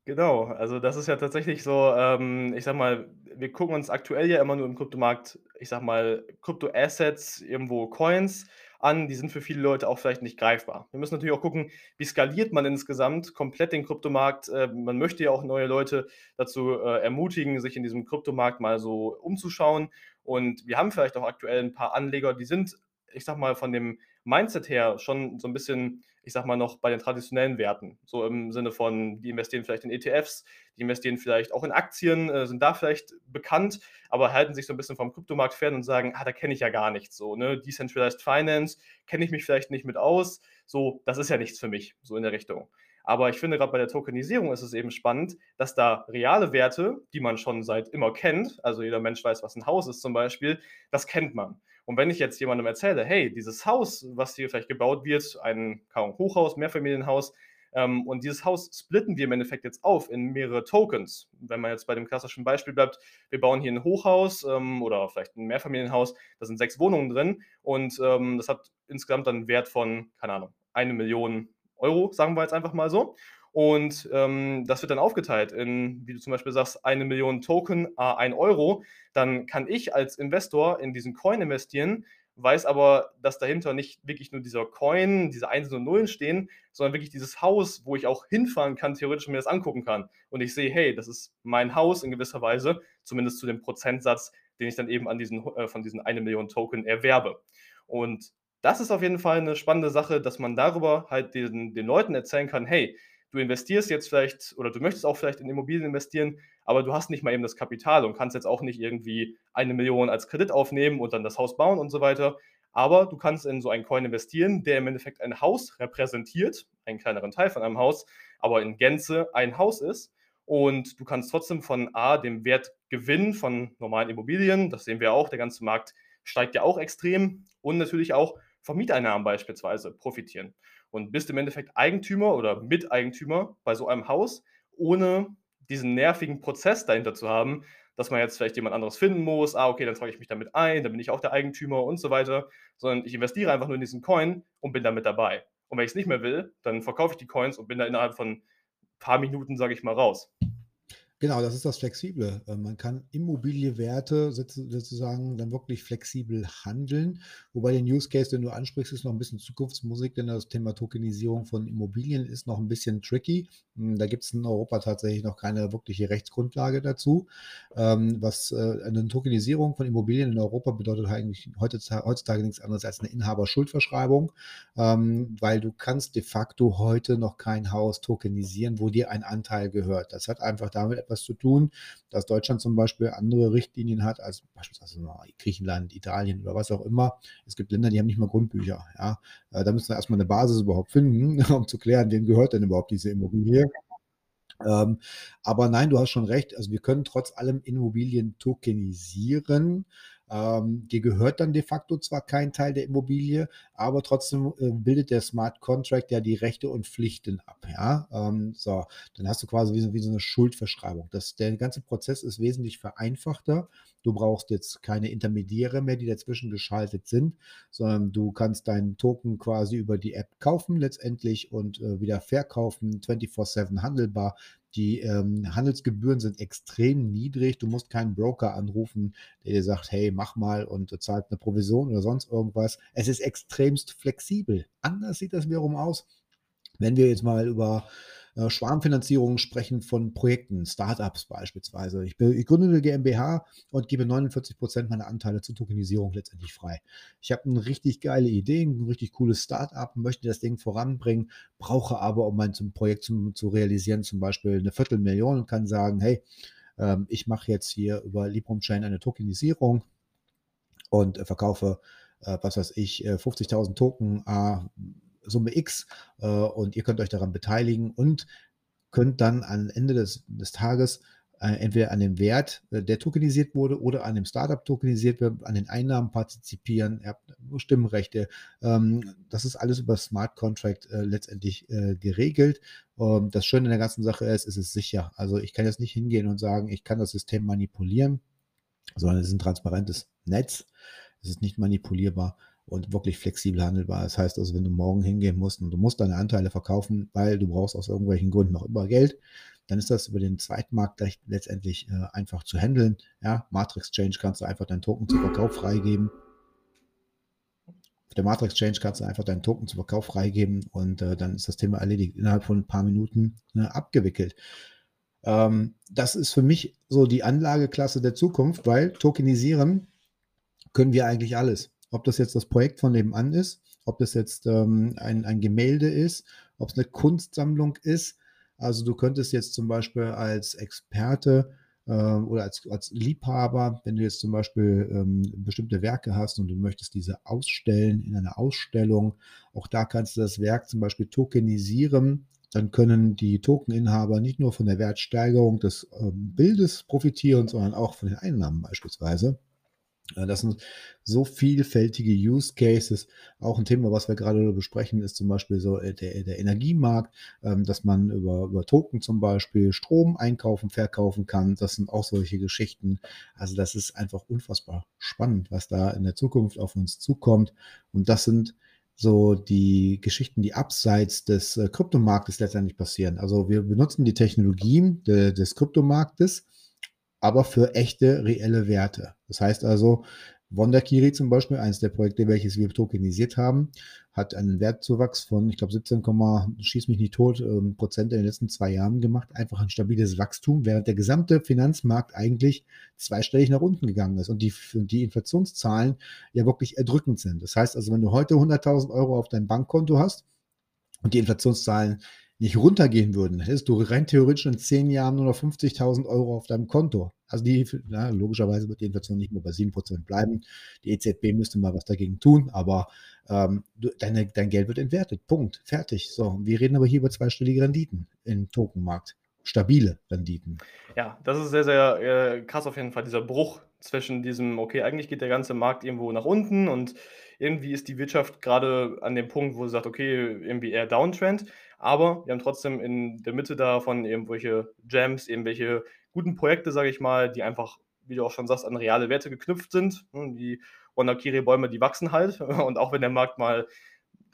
Genau, also das ist ja tatsächlich so, ähm, ich sage mal, wir gucken uns aktuell ja immer nur im Kryptomarkt, ich sage mal, Kryptoassets, irgendwo Coins an, die sind für viele Leute auch vielleicht nicht greifbar. Wir müssen natürlich auch gucken, wie skaliert man insgesamt komplett den Kryptomarkt. Äh, man möchte ja auch neue Leute dazu äh, ermutigen, sich in diesem Kryptomarkt mal so umzuschauen. Und wir haben vielleicht auch aktuell ein paar Anleger, die sind, ich sage mal, von dem Mindset her schon so ein bisschen ich sag mal, noch bei den traditionellen Werten. So im Sinne von, die investieren vielleicht in ETFs, die investieren vielleicht auch in Aktien, äh, sind da vielleicht bekannt, aber halten sich so ein bisschen vom Kryptomarkt fern und sagen, ah, da kenne ich ja gar nichts. So, ne? Decentralized Finance, kenne ich mich vielleicht nicht mit aus. So, das ist ja nichts für mich, so in der Richtung. Aber ich finde, gerade bei der Tokenisierung ist es eben spannend, dass da reale Werte, die man schon seit immer kennt, also jeder Mensch weiß, was ein Haus ist zum Beispiel, das kennt man. Und wenn ich jetzt jemandem erzähle, hey, dieses Haus, was hier vielleicht gebaut wird, ein Hochhaus, Mehrfamilienhaus, ähm, und dieses Haus splitten wir im Endeffekt jetzt auf in mehrere Tokens. Wenn man jetzt bei dem klassischen Beispiel bleibt, wir bauen hier ein Hochhaus ähm, oder vielleicht ein Mehrfamilienhaus, da sind sechs Wohnungen drin und ähm, das hat insgesamt dann einen Wert von, keine Ahnung, eine Million Euro, sagen wir jetzt einfach mal so. Und ähm, das wird dann aufgeteilt in, wie du zum Beispiel sagst, eine Million Token, äh, ein Euro. Dann kann ich als Investor in diesen Coin investieren, weiß aber, dass dahinter nicht wirklich nur dieser Coin, diese Einsen und Nullen stehen, sondern wirklich dieses Haus, wo ich auch hinfahren kann, theoretisch mir das angucken kann. Und ich sehe, hey, das ist mein Haus in gewisser Weise, zumindest zu dem Prozentsatz, den ich dann eben an diesen, äh, von diesen eine Million Token erwerbe. Und das ist auf jeden Fall eine spannende Sache, dass man darüber halt den, den Leuten erzählen kann, hey, du investierst jetzt vielleicht oder du möchtest auch vielleicht in Immobilien investieren, aber du hast nicht mal eben das Kapital und kannst jetzt auch nicht irgendwie eine Million als Kredit aufnehmen und dann das Haus bauen und so weiter. Aber du kannst in so einen Coin investieren, der im Endeffekt ein Haus repräsentiert, einen kleineren Teil von einem Haus, aber in Gänze ein Haus ist. Und du kannst trotzdem von A, dem Wertgewinn von normalen Immobilien, das sehen wir auch, der ganze Markt steigt ja auch extrem und natürlich auch von Mieteinnahmen beispielsweise profitieren und bist im Endeffekt Eigentümer oder Miteigentümer bei so einem Haus, ohne diesen nervigen Prozess dahinter zu haben, dass man jetzt vielleicht jemand anderes finden muss, ah, okay, dann trage ich mich damit ein, dann bin ich auch der Eigentümer und so weiter, sondern ich investiere einfach nur in diesen Coin und bin damit dabei. Und wenn ich es nicht mehr will, dann verkaufe ich die Coins und bin da innerhalb von ein paar Minuten, sage ich mal, raus. Genau, das ist das Flexible. Äh, man kann Immobilienwerte sozusagen dann wirklich flexibel handeln. Wobei den Use Case, den du ansprichst, ist noch ein bisschen Zukunftsmusik, denn das Thema Tokenisierung von Immobilien ist noch ein bisschen tricky. Hm, da gibt es in Europa tatsächlich noch keine wirkliche Rechtsgrundlage dazu. Ähm, was äh, eine Tokenisierung von Immobilien in Europa bedeutet eigentlich heutzutage nichts anderes als eine Inhaberschuldverschreibung, ähm, weil du kannst de facto heute noch kein Haus tokenisieren, wo dir ein Anteil gehört. Das hat einfach damit etwas zu tun, dass Deutschland zum Beispiel andere Richtlinien hat als beispielsweise Griechenland, Italien oder was auch immer. Es gibt Länder, die haben nicht mal Grundbücher. Ja? Äh, da müssen wir erstmal eine Basis überhaupt finden, *laughs* um zu klären, wem gehört denn überhaupt diese Immobilie. Ähm, aber nein, du hast schon recht. Also wir können trotz allem Immobilien tokenisieren. Ähm, dir gehört dann de facto zwar kein Teil der Immobilie, aber trotzdem äh, bildet der Smart Contract ja die Rechte und Pflichten ab. Ja, ähm, so, dann hast du quasi wie so, wie so eine Schuldverschreibung. Das, der ganze Prozess ist wesentlich vereinfachter. Du brauchst jetzt keine Intermediäre mehr, die dazwischen geschaltet sind, sondern du kannst deinen Token quasi über die App kaufen letztendlich und äh, wieder verkaufen, 24/7 handelbar. Die ähm, Handelsgebühren sind extrem niedrig. Du musst keinen Broker anrufen, der dir sagt, hey, mach mal und äh, zahlt eine Provision oder sonst irgendwas. Es ist extremst flexibel. Anders sieht das wiederum aus, wenn wir jetzt mal über äh, Schwarmfinanzierungen sprechen von Projekten, Startups beispielsweise. Ich, ich gründe eine GmbH und gebe 49 Prozent meiner Anteile zur Tokenisierung letztendlich frei. Ich habe eine richtig geile Idee, ein richtig cooles Startup, möchte das Ding voranbringen, brauche aber, um mein Projekt zum, zu realisieren, zum Beispiel eine Viertelmillion und kann sagen, hey, ähm, ich mache jetzt hier über Librum Chain eine Tokenisierung und äh, verkaufe, äh, was weiß ich, 50.000 Token, Summe X äh, und ihr könnt euch daran beteiligen und könnt dann am Ende des, des Tages äh, entweder an dem Wert, äh, der tokenisiert wurde, oder an dem Startup tokenisiert wird, an den Einnahmen partizipieren, ihr habt Stimmrechte. Ähm, das ist alles über Smart Contract äh, letztendlich äh, geregelt. Ähm, das Schöne in der ganzen Sache ist, es ist sicher. Also ich kann jetzt nicht hingehen und sagen, ich kann das System manipulieren, sondern es ist ein transparentes Netz. Es ist nicht manipulierbar und wirklich flexibel handelbar. Das heißt also, wenn du morgen hingehen musst und du musst deine Anteile verkaufen, weil du brauchst aus irgendwelchen Gründen noch immer Geld, dann ist das über den Zweitmarkt letztendlich äh, einfach zu handeln. Ja, Matrix Change kannst du einfach deinen Token zum Verkauf freigeben. Auf der Matrix Change kannst du einfach deinen Token zum Verkauf freigeben und äh, dann ist das Thema erledigt. Innerhalb von ein paar Minuten äh, abgewickelt. Ähm, das ist für mich so die Anlageklasse der Zukunft, weil tokenisieren können wir eigentlich alles. Ob das jetzt das Projekt von nebenan ist, ob das jetzt ähm, ein, ein Gemälde ist, ob es eine Kunstsammlung ist, also du könntest jetzt zum Beispiel als Experte äh, oder als, als Liebhaber, wenn du jetzt zum Beispiel ähm, bestimmte Werke hast und du möchtest diese ausstellen in einer Ausstellung, auch da kannst du das Werk zum Beispiel tokenisieren. Dann können die Tokeninhaber nicht nur von der Wertsteigerung des ähm, Bildes profitieren, sondern auch von den Einnahmen beispielsweise. Das sind so vielfältige Use Cases. Auch ein Thema, was wir gerade besprechen, ist zum Beispiel so äh, der, der Energiemarkt, ähm, dass man über, über Token zum Beispiel Strom einkaufen, verkaufen kann. Das sind auch solche Geschichten. Also das ist einfach unfassbar spannend, was da in der Zukunft auf uns zukommt. Und das sind so die Geschichten, die abseits des äh, Kryptomarktes letztendlich passieren. Also wir benutzen die Technologien de, des Kryptomarktes aber für echte, reelle Werte. Das heißt also, Wonderkiri zum Beispiel, eines der Projekte, welches wir tokenisiert haben, hat einen Wertzuwachs von, ich glaube, 17, schieß mich nicht tot, ähm, Prozent in den letzten zwei Jahren gemacht. Einfach ein stabiles Wachstum, während der gesamte Finanzmarkt eigentlich zweistellig nach unten gegangen ist und die, die Inflationszahlen ja wirklich erdrückend sind. Das heißt also, wenn du heute 100.000 Euro auf deinem Bankkonto hast und die Inflationszahlen nicht runtergehen würden, hättest du rein theoretisch in zehn Jahren nur noch 50.000 Euro auf deinem Konto. Also die, na, logischerweise wird die Inflation nicht mehr bei 7% bleiben. Die EZB müsste mal was dagegen tun, aber ähm, du, deine, dein Geld wird entwertet. Punkt. Fertig. So, wir reden aber hier über zweistellige Renditen im Tokenmarkt. Stabile Renditen. Ja, das ist sehr, sehr äh, krass auf jeden Fall, dieser Bruch zwischen diesem, okay, eigentlich geht der ganze Markt irgendwo nach unten und irgendwie ist die Wirtschaft gerade an dem Punkt, wo sie sagt, okay, irgendwie eher Downtrend, aber wir haben trotzdem in der Mitte davon irgendwelche Gems, irgendwelche guten Projekte, sage ich mal, die einfach, wie du auch schon sagst, an reale Werte geknüpft sind. Hm, die Wanakiri-Bäume, die wachsen halt *laughs* und auch wenn der Markt mal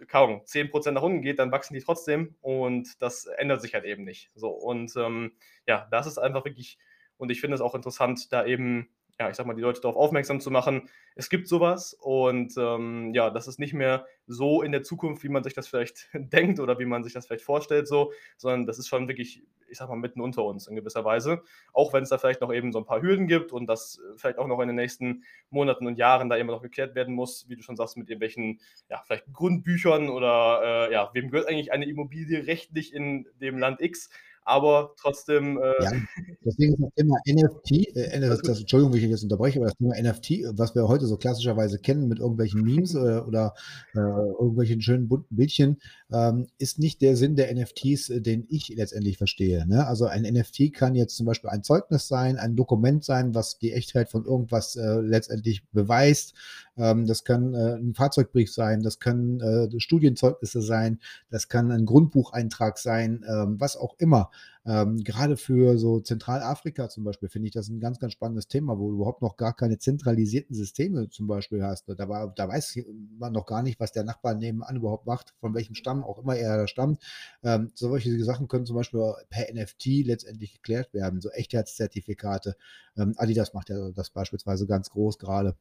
kaum 10% nach unten geht, dann wachsen die trotzdem und das ändert sich halt eben nicht. So und ähm, ja, das ist einfach wirklich und ich finde es auch interessant, da eben ja, ich sag mal, die Leute darauf aufmerksam zu machen, es gibt sowas und ähm, ja, das ist nicht mehr so in der Zukunft, wie man sich das vielleicht *laughs* denkt oder wie man sich das vielleicht vorstellt, so, sondern das ist schon wirklich, ich sag mal, mitten unter uns in gewisser Weise. Auch wenn es da vielleicht noch eben so ein paar Hürden gibt und das vielleicht auch noch in den nächsten Monaten und Jahren da immer noch geklärt werden muss, wie du schon sagst, mit irgendwelchen, ja, vielleicht Grundbüchern oder äh, ja, wem gehört eigentlich eine Immobilie rechtlich in dem Land X? Aber trotzdem. Äh, ja, deswegen ist das Thema NFT, äh, das, das, Entschuldigung, wenn ich jetzt unterbreche, aber das Thema NFT, was wir heute so klassischerweise kennen mit irgendwelchen Memes äh, oder äh, irgendwelchen schönen bunten Bildchen, ähm, ist nicht der Sinn der NFTs, äh, den ich letztendlich verstehe. Ne? Also ein NFT kann jetzt zum Beispiel ein Zeugnis sein, ein Dokument sein, was die Echtheit von irgendwas äh, letztendlich beweist. Ähm, das kann ein Fahrzeugbrief sein, das können Studienzeugnisse sein, das kann ein Grundbucheintrag sein, ähm, was auch immer. Ähm, gerade für so Zentralafrika zum Beispiel finde ich das ein ganz, ganz spannendes Thema, wo du überhaupt noch gar keine zentralisierten Systeme zum Beispiel hast. Da, war, da weiß man noch gar nicht, was der Nachbar nebenan überhaupt macht, von welchem Stamm auch immer er da stammt. Ähm, solche Sachen können zum Beispiel per NFT letztendlich geklärt werden, so Echtheitszertifikate. Ähm, Adidas macht ja das beispielsweise ganz groß gerade.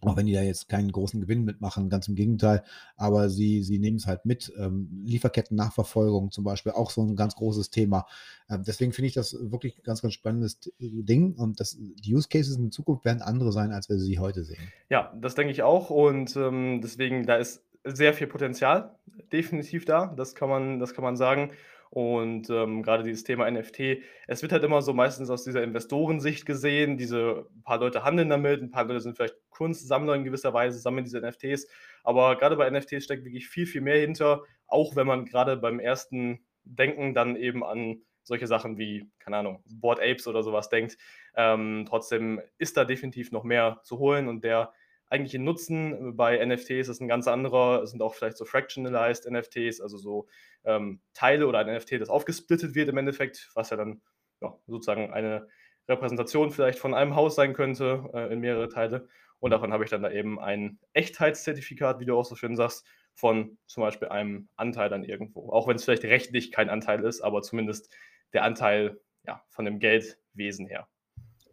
Auch wenn die da jetzt keinen großen Gewinn mitmachen, ganz im Gegenteil. Aber sie, sie nehmen es halt mit. Ähm, Lieferketten-Nachverfolgung zum Beispiel, auch so ein ganz großes Thema. Ähm, deswegen finde ich das wirklich ein ganz, ganz spannendes Ding. Und das, die Use Cases in Zukunft werden andere sein, als wir sie heute sehen. Ja, das denke ich auch. Und ähm, deswegen, da ist sehr viel Potenzial definitiv da. Das kann man, das kann man sagen. Und ähm, gerade dieses Thema NFT, es wird halt immer so meistens aus dieser Investorensicht gesehen. Diese ein paar Leute handeln damit, ein paar Leute sind vielleicht Kunstsammler in gewisser Weise, sammeln diese NFTs. Aber gerade bei NFTs steckt wirklich viel, viel mehr hinter, auch wenn man gerade beim ersten Denken dann eben an solche Sachen wie, keine Ahnung, Board Apes oder sowas denkt. Ähm, trotzdem ist da definitiv noch mehr zu holen und der eigentliche Nutzen bei NFTs ist ein ganz anderer, es sind auch vielleicht so fractionalized NFTs, also so ähm, Teile oder ein NFT, das aufgesplittet wird im Endeffekt, was ja dann ja, sozusagen eine Repräsentation vielleicht von einem Haus sein könnte, äh, in mehrere Teile. Und davon habe ich dann da eben ein Echtheitszertifikat, wie du auch so schön sagst, von zum Beispiel einem Anteil dann irgendwo. Auch wenn es vielleicht rechtlich kein Anteil ist, aber zumindest der Anteil ja, von dem Geldwesen her.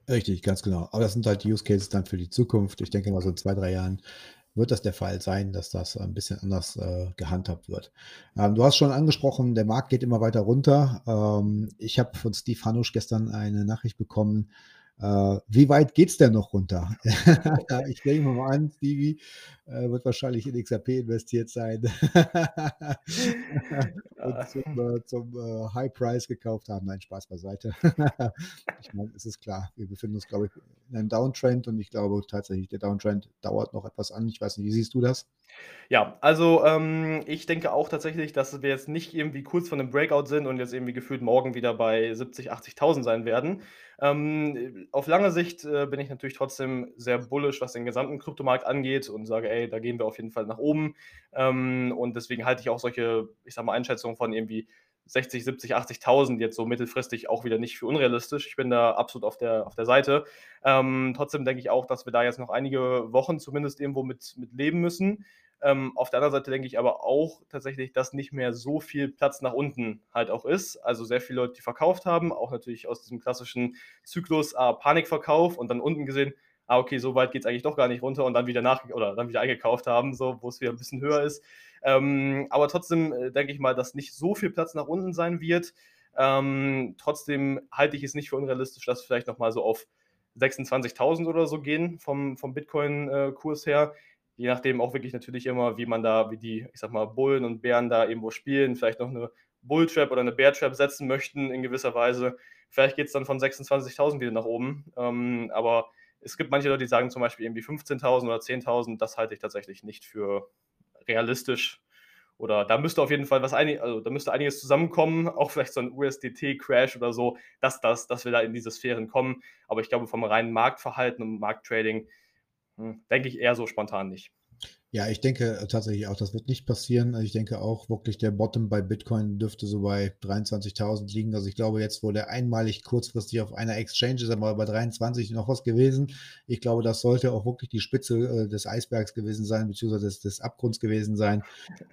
Richtig, ganz genau. Aber das sind halt die Use Cases dann für die Zukunft. Ich denke mal, so in zwei, drei Jahren wird das der Fall sein, dass das ein bisschen anders äh, gehandhabt wird. Ähm, du hast schon angesprochen, der Markt geht immer weiter runter. Ähm, ich habe von Steve Hanusch gestern eine Nachricht bekommen, wie weit geht es denn noch runter? *laughs* *laughs* ich denke mal an, Stevie äh, wird wahrscheinlich in XRP investiert sein *laughs* und zum, äh, zum äh, High Price gekauft haben. Nein, Spaß beiseite. ich meine, es ist klar, wir befinden uns, glaube ich, in einem Downtrend und ich glaube tatsächlich, der Downtrend dauert noch etwas an. Ich weiß nicht, wie siehst du das? Ja, also ähm, ich denke auch tatsächlich, dass wir jetzt nicht irgendwie kurz von einem Breakout sind und jetzt irgendwie gefühlt morgen wieder bei 70, 80.000 sein werden. Ähm, auf lange Sicht äh, bin ich natürlich trotzdem sehr bullish, was den gesamten Kryptomarkt angeht und sage, ey, da gehen wir auf jeden Fall nach oben. Ähm, und deswegen halte ich auch solche, ich sag mal, Einschätzungen von irgendwie 60, 70, 80.000 jetzt so mittelfristig auch wieder nicht für unrealistisch. Ich bin da absolut auf der, auf der Seite. Ähm, trotzdem denke ich auch, dass wir da jetzt noch einige Wochen zumindest irgendwo mit, mit leben müssen. Ähm, auf der anderen Seite denke ich aber auch tatsächlich, dass nicht mehr so viel Platz nach unten halt auch ist. Also sehr viele Leute, die verkauft haben, auch natürlich aus diesem klassischen Zyklus ah, Panikverkauf und dann unten gesehen, ah, okay, so weit geht es eigentlich doch gar nicht runter und dann wieder nach oder dann wieder eingekauft haben, so wo es wieder ein bisschen höher ist. Ähm, aber trotzdem äh, denke ich mal, dass nicht so viel Platz nach unten sein wird. Ähm, trotzdem halte ich es nicht für unrealistisch, dass vielleicht nochmal so auf 26.000 oder so gehen vom, vom Bitcoin-Kurs her je nachdem auch wirklich natürlich immer, wie man da, wie die, ich sag mal, Bullen und Bären da irgendwo spielen, vielleicht noch eine Bulltrap oder eine Bear-Trap setzen möchten in gewisser Weise. Vielleicht geht es dann von 26.000 wieder nach oben. Ähm, aber es gibt manche Leute, die sagen zum Beispiel irgendwie 15.000 oder 10.000. Das halte ich tatsächlich nicht für realistisch. Oder da müsste auf jeden Fall was einig, also da müsste einiges zusammenkommen, auch vielleicht so ein USDT-Crash oder so, dass, das, dass wir da in diese Sphären kommen. Aber ich glaube, vom reinen Marktverhalten und Markttrading hm, denke ich eher so spontan nicht. Ja, ich denke äh, tatsächlich auch, das wird nicht passieren. Also ich denke auch wirklich, der Bottom bei Bitcoin dürfte so bei 23.000 liegen. Also ich glaube, jetzt, wo der einmalig kurzfristig auf einer Exchange ist, aber bei 23 noch was gewesen. Ich glaube, das sollte auch wirklich die Spitze äh, des Eisbergs gewesen sein, beziehungsweise des, des Abgrunds gewesen sein.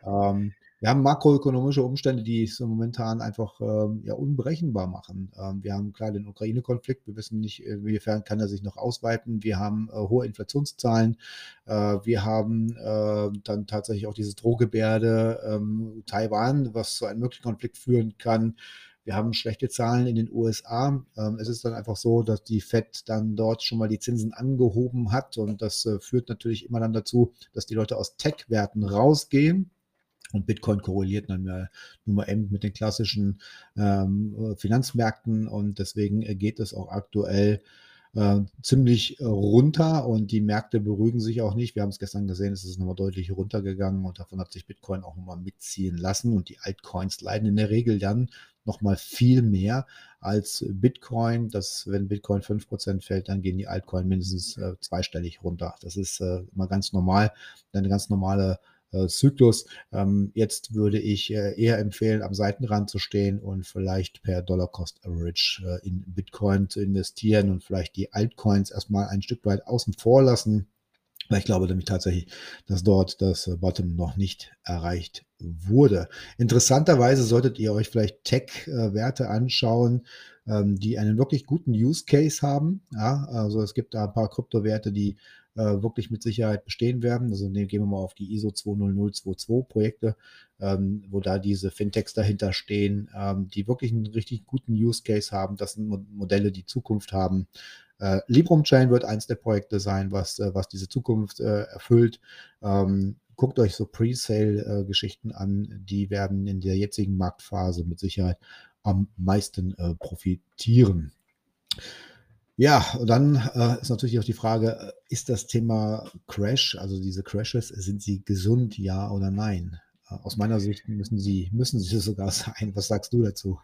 Ähm, wir haben makroökonomische Umstände, die es momentan einfach ähm, ja, unberechenbar machen. Ähm, wir haben klar den Ukraine-Konflikt, wir wissen nicht, inwiefern kann er sich noch ausweiten. Wir haben äh, hohe Inflationszahlen. Äh, wir haben äh, dann tatsächlich auch diese Drohgebärde ähm, Taiwan, was zu einem möglichen Konflikt führen kann. Wir haben schlechte Zahlen in den USA. Ähm, es ist dann einfach so, dass die Fed dann dort schon mal die Zinsen angehoben hat und das äh, führt natürlich immer dann dazu, dass die Leute aus Tech-Werten rausgehen und Bitcoin korreliert dann ja nun mal eben mit den klassischen ähm, Finanzmärkten und deswegen geht es auch aktuell äh, ziemlich runter und die Märkte beruhigen sich auch nicht. Wir haben es gestern gesehen, es ist nochmal deutlich runtergegangen und davon hat sich Bitcoin auch nochmal mitziehen lassen und die Altcoins leiden in der Regel dann nochmal viel mehr als Bitcoin. Das, wenn Bitcoin 5% fällt, dann gehen die Altcoins mindestens äh, zweistellig runter. Das ist äh, mal ganz normal, eine ganz normale äh, Zyklus. Ähm, jetzt würde ich äh, eher empfehlen, am Seitenrand zu stehen und vielleicht per Dollar Cost Average äh, in Bitcoin zu investieren und vielleicht die Altcoins erstmal ein Stück weit außen vor lassen. Weil ich glaube nämlich tatsächlich, dass dort das Bottom noch nicht erreicht wurde. Interessanterweise solltet ihr euch vielleicht Tech-Werte anschauen, ähm, die einen wirklich guten Use Case haben. Ja, also es gibt da ein paar Kryptowerte, die äh, wirklich mit Sicherheit bestehen werden. Also ne, gehen wir mal auf die ISO 20022 Projekte, ähm, wo da diese Fintechs dahinter stehen, ähm, die wirklich einen richtig guten Use Case haben. Das sind Modelle, die Zukunft haben. Äh, Librum Chain wird eins der Projekte sein, was, äh, was diese Zukunft äh, erfüllt. Ähm, guckt euch so Pre-Sale-Geschichten an. Die werden in der jetzigen Marktphase mit Sicherheit am meisten äh, profitieren. Ja, und dann äh, ist natürlich auch die Frage, äh, ist das Thema Crash, also diese Crashes, sind sie gesund, ja oder nein? Äh, aus meiner Sicht müssen sie, müssen sie *laughs* sogar sein. Was sagst du dazu?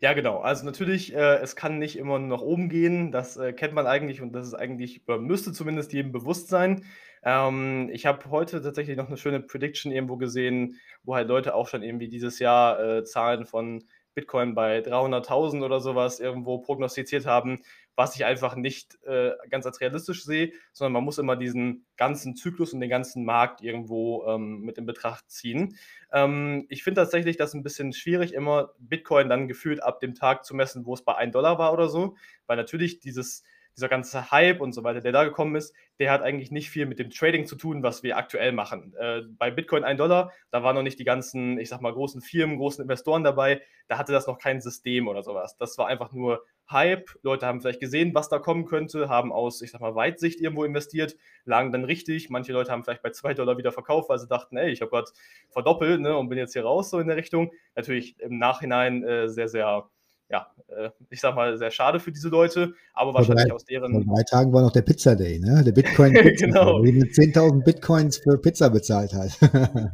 Ja, genau. Also natürlich, äh, es kann nicht immer nach oben gehen. Das äh, kennt man eigentlich und das ist eigentlich, müsste zumindest jedem bewusst sein. Ähm, ich habe heute tatsächlich noch eine schöne Prediction irgendwo gesehen, wo halt Leute auch schon irgendwie dieses Jahr äh, Zahlen von Bitcoin bei 300.000 oder sowas irgendwo prognostiziert haben, was ich einfach nicht äh, ganz als realistisch sehe, sondern man muss immer diesen ganzen Zyklus und den ganzen Markt irgendwo ähm, mit in Betracht ziehen. Ähm, ich finde tatsächlich das ein bisschen schwierig, immer Bitcoin dann gefühlt ab dem Tag zu messen, wo es bei 1 Dollar war oder so, weil natürlich dieses dieser ganze Hype und so weiter, der da gekommen ist, der hat eigentlich nicht viel mit dem Trading zu tun, was wir aktuell machen. Äh, bei Bitcoin 1 Dollar, da waren noch nicht die ganzen, ich sag mal, großen Firmen, großen Investoren dabei, da hatte das noch kein System oder sowas. Das war einfach nur Hype. Leute haben vielleicht gesehen, was da kommen könnte, haben aus, ich sag mal, Weitsicht irgendwo investiert, lagen dann richtig. Manche Leute haben vielleicht bei 2 Dollar wieder verkauft, weil sie dachten, ey, ich habe gerade verdoppelt ne, und bin jetzt hier raus, so in der Richtung. Natürlich im Nachhinein äh, sehr, sehr ja, äh, ich sag mal, sehr schade für diese Leute, aber vor wahrscheinlich drei, aus deren. Vor drei Tagen war noch der Pizza Day, ne? Der *laughs* Bitcoin. genau. Mit 10.000 Bitcoins für Pizza bezahlt hat.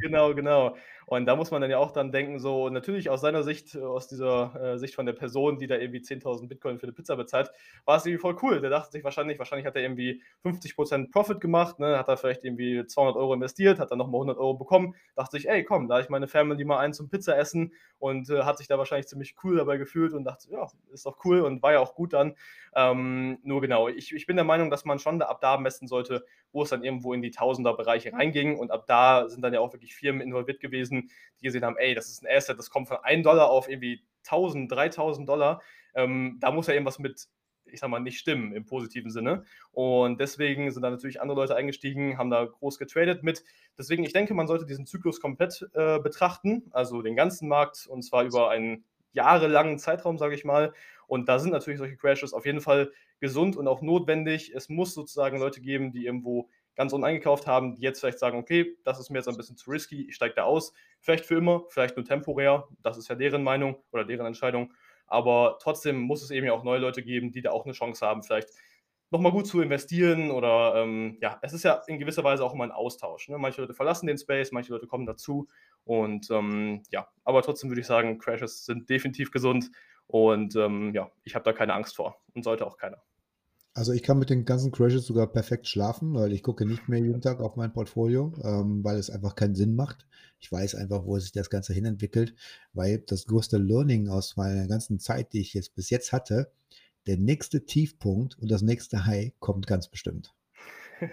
genau, genau. Und da muss man dann ja auch dann denken, so natürlich aus seiner Sicht, aus dieser äh, Sicht von der Person, die da irgendwie 10.000 Bitcoin für eine Pizza bezahlt, war es irgendwie voll cool. Der dachte sich wahrscheinlich, wahrscheinlich hat er irgendwie 50% Profit gemacht, ne, hat er vielleicht irgendwie 200 Euro investiert, hat dann nochmal 100 Euro bekommen, dachte sich, ey, komm, da ich meine Family mal ein zum Pizza essen und äh, hat sich da wahrscheinlich ziemlich cool dabei gefühlt und dachte, ja, ist doch cool und war ja auch gut dann. Ähm, nur genau, ich, ich bin der Meinung, dass man schon ab da messen sollte, wo es dann irgendwo in die Tausender-Bereiche reinging und ab da sind dann ja auch wirklich Firmen involviert gewesen, die gesehen haben, ey, das ist ein Asset, das kommt von 1 Dollar auf irgendwie 1000, 3000 Dollar. Ähm, da muss ja irgendwas mit, ich sag mal, nicht stimmen im positiven Sinne. Und deswegen sind da natürlich andere Leute eingestiegen, haben da groß getradet mit. Deswegen, ich denke, man sollte diesen Zyklus komplett äh, betrachten, also den ganzen Markt und zwar über einen jahrelangen Zeitraum, sage ich mal. Und da sind natürlich solche Crashes auf jeden Fall gesund und auch notwendig. Es muss sozusagen Leute geben, die irgendwo ganz uneingekauft haben, die jetzt vielleicht sagen, okay, das ist mir jetzt ein bisschen zu risky, ich steige da aus. Vielleicht für immer, vielleicht nur temporär. Das ist ja deren Meinung oder deren Entscheidung. Aber trotzdem muss es eben ja auch neue Leute geben, die da auch eine Chance haben, vielleicht nochmal gut zu investieren oder ähm, ja, es ist ja in gewisser Weise auch immer ein Austausch. Ne? Manche Leute verlassen den Space, manche Leute kommen dazu und ähm, ja, aber trotzdem würde ich sagen, Crashes sind definitiv gesund und ähm, ja, ich habe da keine Angst vor und sollte auch keiner. Also ich kann mit den ganzen Crashes sogar perfekt schlafen, weil ich gucke nicht mehr jeden Tag auf mein Portfolio, ähm, weil es einfach keinen Sinn macht. Ich weiß einfach, wo sich das Ganze hinentwickelt, weil das größte Learning aus meiner ganzen Zeit, die ich jetzt bis jetzt hatte, der nächste Tiefpunkt und das nächste High kommt ganz bestimmt. *laughs*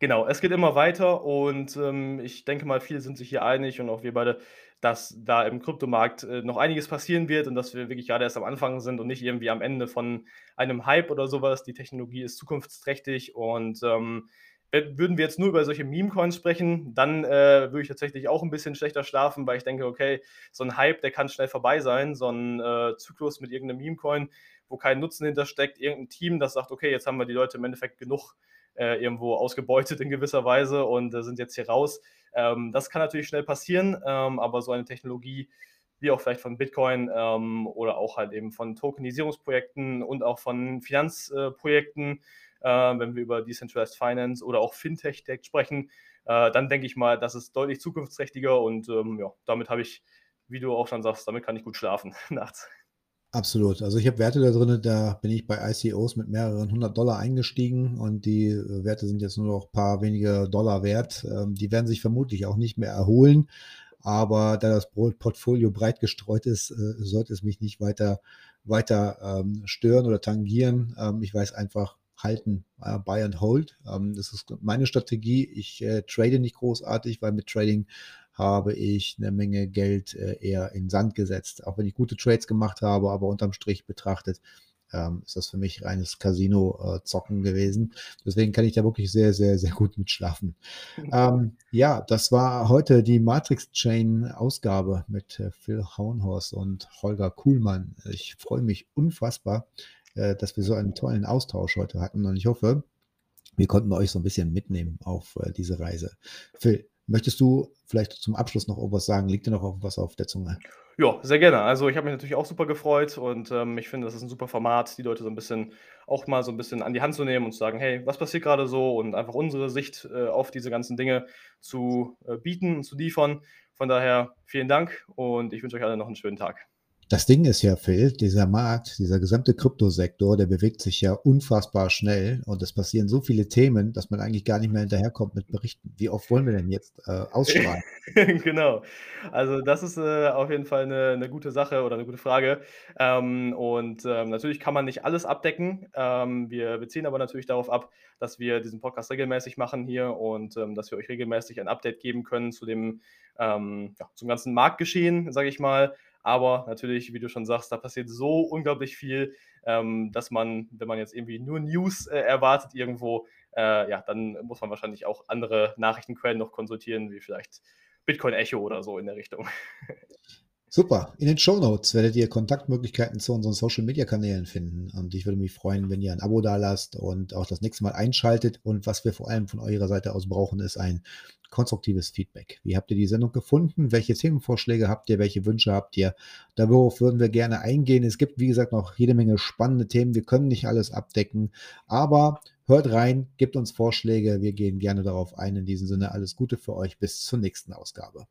genau, es geht immer weiter und ähm, ich denke mal, viele sind sich hier einig und auch wir beide dass da im Kryptomarkt äh, noch einiges passieren wird und dass wir wirklich gerade erst am Anfang sind und nicht irgendwie am Ende von einem Hype oder sowas. Die Technologie ist zukunftsträchtig und ähm, würden wir jetzt nur über solche Meme-Coins sprechen, dann äh, würde ich tatsächlich auch ein bisschen schlechter schlafen, weil ich denke, okay, so ein Hype, der kann schnell vorbei sein, so ein äh, Zyklus mit irgendeinem Meme-Coin, wo kein Nutzen hintersteckt, irgendein Team, das sagt, okay, jetzt haben wir die Leute im Endeffekt genug äh, irgendwo ausgebeutet in gewisser Weise und äh, sind jetzt hier raus. Ähm, das kann natürlich schnell passieren, ähm, aber so eine Technologie wie auch vielleicht von Bitcoin ähm, oder auch halt eben von Tokenisierungsprojekten und auch von Finanzprojekten, äh, wenn wir über Decentralized Finance oder auch Fintech sprechen, äh, dann denke ich mal, das ist deutlich zukunftsträchtiger und ähm, ja, damit habe ich, wie du auch schon sagst, damit kann ich gut schlafen *laughs* nachts. Absolut. Also ich habe Werte da drin, da bin ich bei ICOs mit mehreren hundert Dollar eingestiegen und die äh, Werte sind jetzt nur noch ein paar wenige Dollar wert. Ähm, die werden sich vermutlich auch nicht mehr erholen. Aber da das Portfolio breit gestreut ist, äh, sollte es mich nicht weiter, weiter ähm, stören oder tangieren. Ähm, ich weiß einfach, halten, äh, buy and hold. das ist meine Strategie. Ich trade nicht großartig, weil mit Trading habe ich eine Menge Geld äh, eher in Sand gesetzt. Auch wenn ich gute Trades gemacht habe, aber unterm Strich betrachtet ähm, ist das für mich reines Casino-Zocken äh, gewesen. Deswegen kann ich da wirklich sehr, sehr, sehr gut mitschlafen. *laughs* ähm, ja, das war heute die Matrix-Chain-Ausgabe mit äh, Phil Hauenhorst und Holger Kuhlmann. Ich freue mich unfassbar, äh, dass wir so einen tollen Austausch heute hatten und ich hoffe, wir konnten euch so ein bisschen mitnehmen auf diese Reise. Phil, Möchtest du vielleicht zum Abschluss noch irgendwas sagen? Liegt dir noch was auf der Zunge? Ja, sehr gerne. Also ich habe mich natürlich auch super gefreut und ähm, ich finde, das ist ein super Format, die Leute so ein bisschen auch mal so ein bisschen an die Hand zu nehmen und zu sagen, hey, was passiert gerade so und einfach unsere Sicht äh, auf diese ganzen Dinge zu äh, bieten und zu liefern. Von daher vielen Dank und ich wünsche euch alle noch einen schönen Tag. Das Ding ist ja, Phil, dieser Markt, dieser gesamte Kryptosektor, der bewegt sich ja unfassbar schnell und es passieren so viele Themen, dass man eigentlich gar nicht mehr hinterherkommt mit Berichten. Wie oft wollen wir denn jetzt äh, ausstrahlen? *laughs* Genau. Also das ist, äh, auf jeden Fall eine 'ne gute Sache oder eine gute Frage. Ähm, und, ähm, natürlich kann man nicht alles abdecken. Ähm, wir beziehen aber natürlich darauf ab, dass wir diesen Podcast regelmäßig machen hier und, ähm, dass wir euch regelmäßig ein Update geben können zu dem, ähm, ja, zum ganzen Marktgeschehen, sage ich mal. Aber natürlich, wie du schon sagst, da passiert so unglaublich viel, ähm, dass man, wenn man jetzt irgendwie nur News, äh, erwartet irgendwo, äh, ja, dann muss man wahrscheinlich auch andere Nachrichtenquellen noch konsultieren, wie vielleicht Bitcoin Echo oder so in der Richtung. *laughs* Super. In den Show Notes werdet ihr Kontaktmöglichkeiten zu unseren Social Media Kanälen finden. Und ich würde mich freuen, wenn ihr ein Abo da lasst und auch das nächste Mal einschaltet. Und was wir vor allem von eurer Seite aus brauchen, ist ein konstruktives Feedback. Wie habt ihr die Sendung gefunden? Welche Themenvorschläge habt ihr? Welche Wünsche habt ihr? Darauf würden wir gerne eingehen. Es gibt, wie gesagt, noch jede Menge spannende Themen. Wir können nicht alles abdecken, aber hört rein, gebt uns Vorschläge. Wir gehen gerne darauf ein. In diesem Sinne alles Gute für euch. Bis zur nächsten Ausgabe.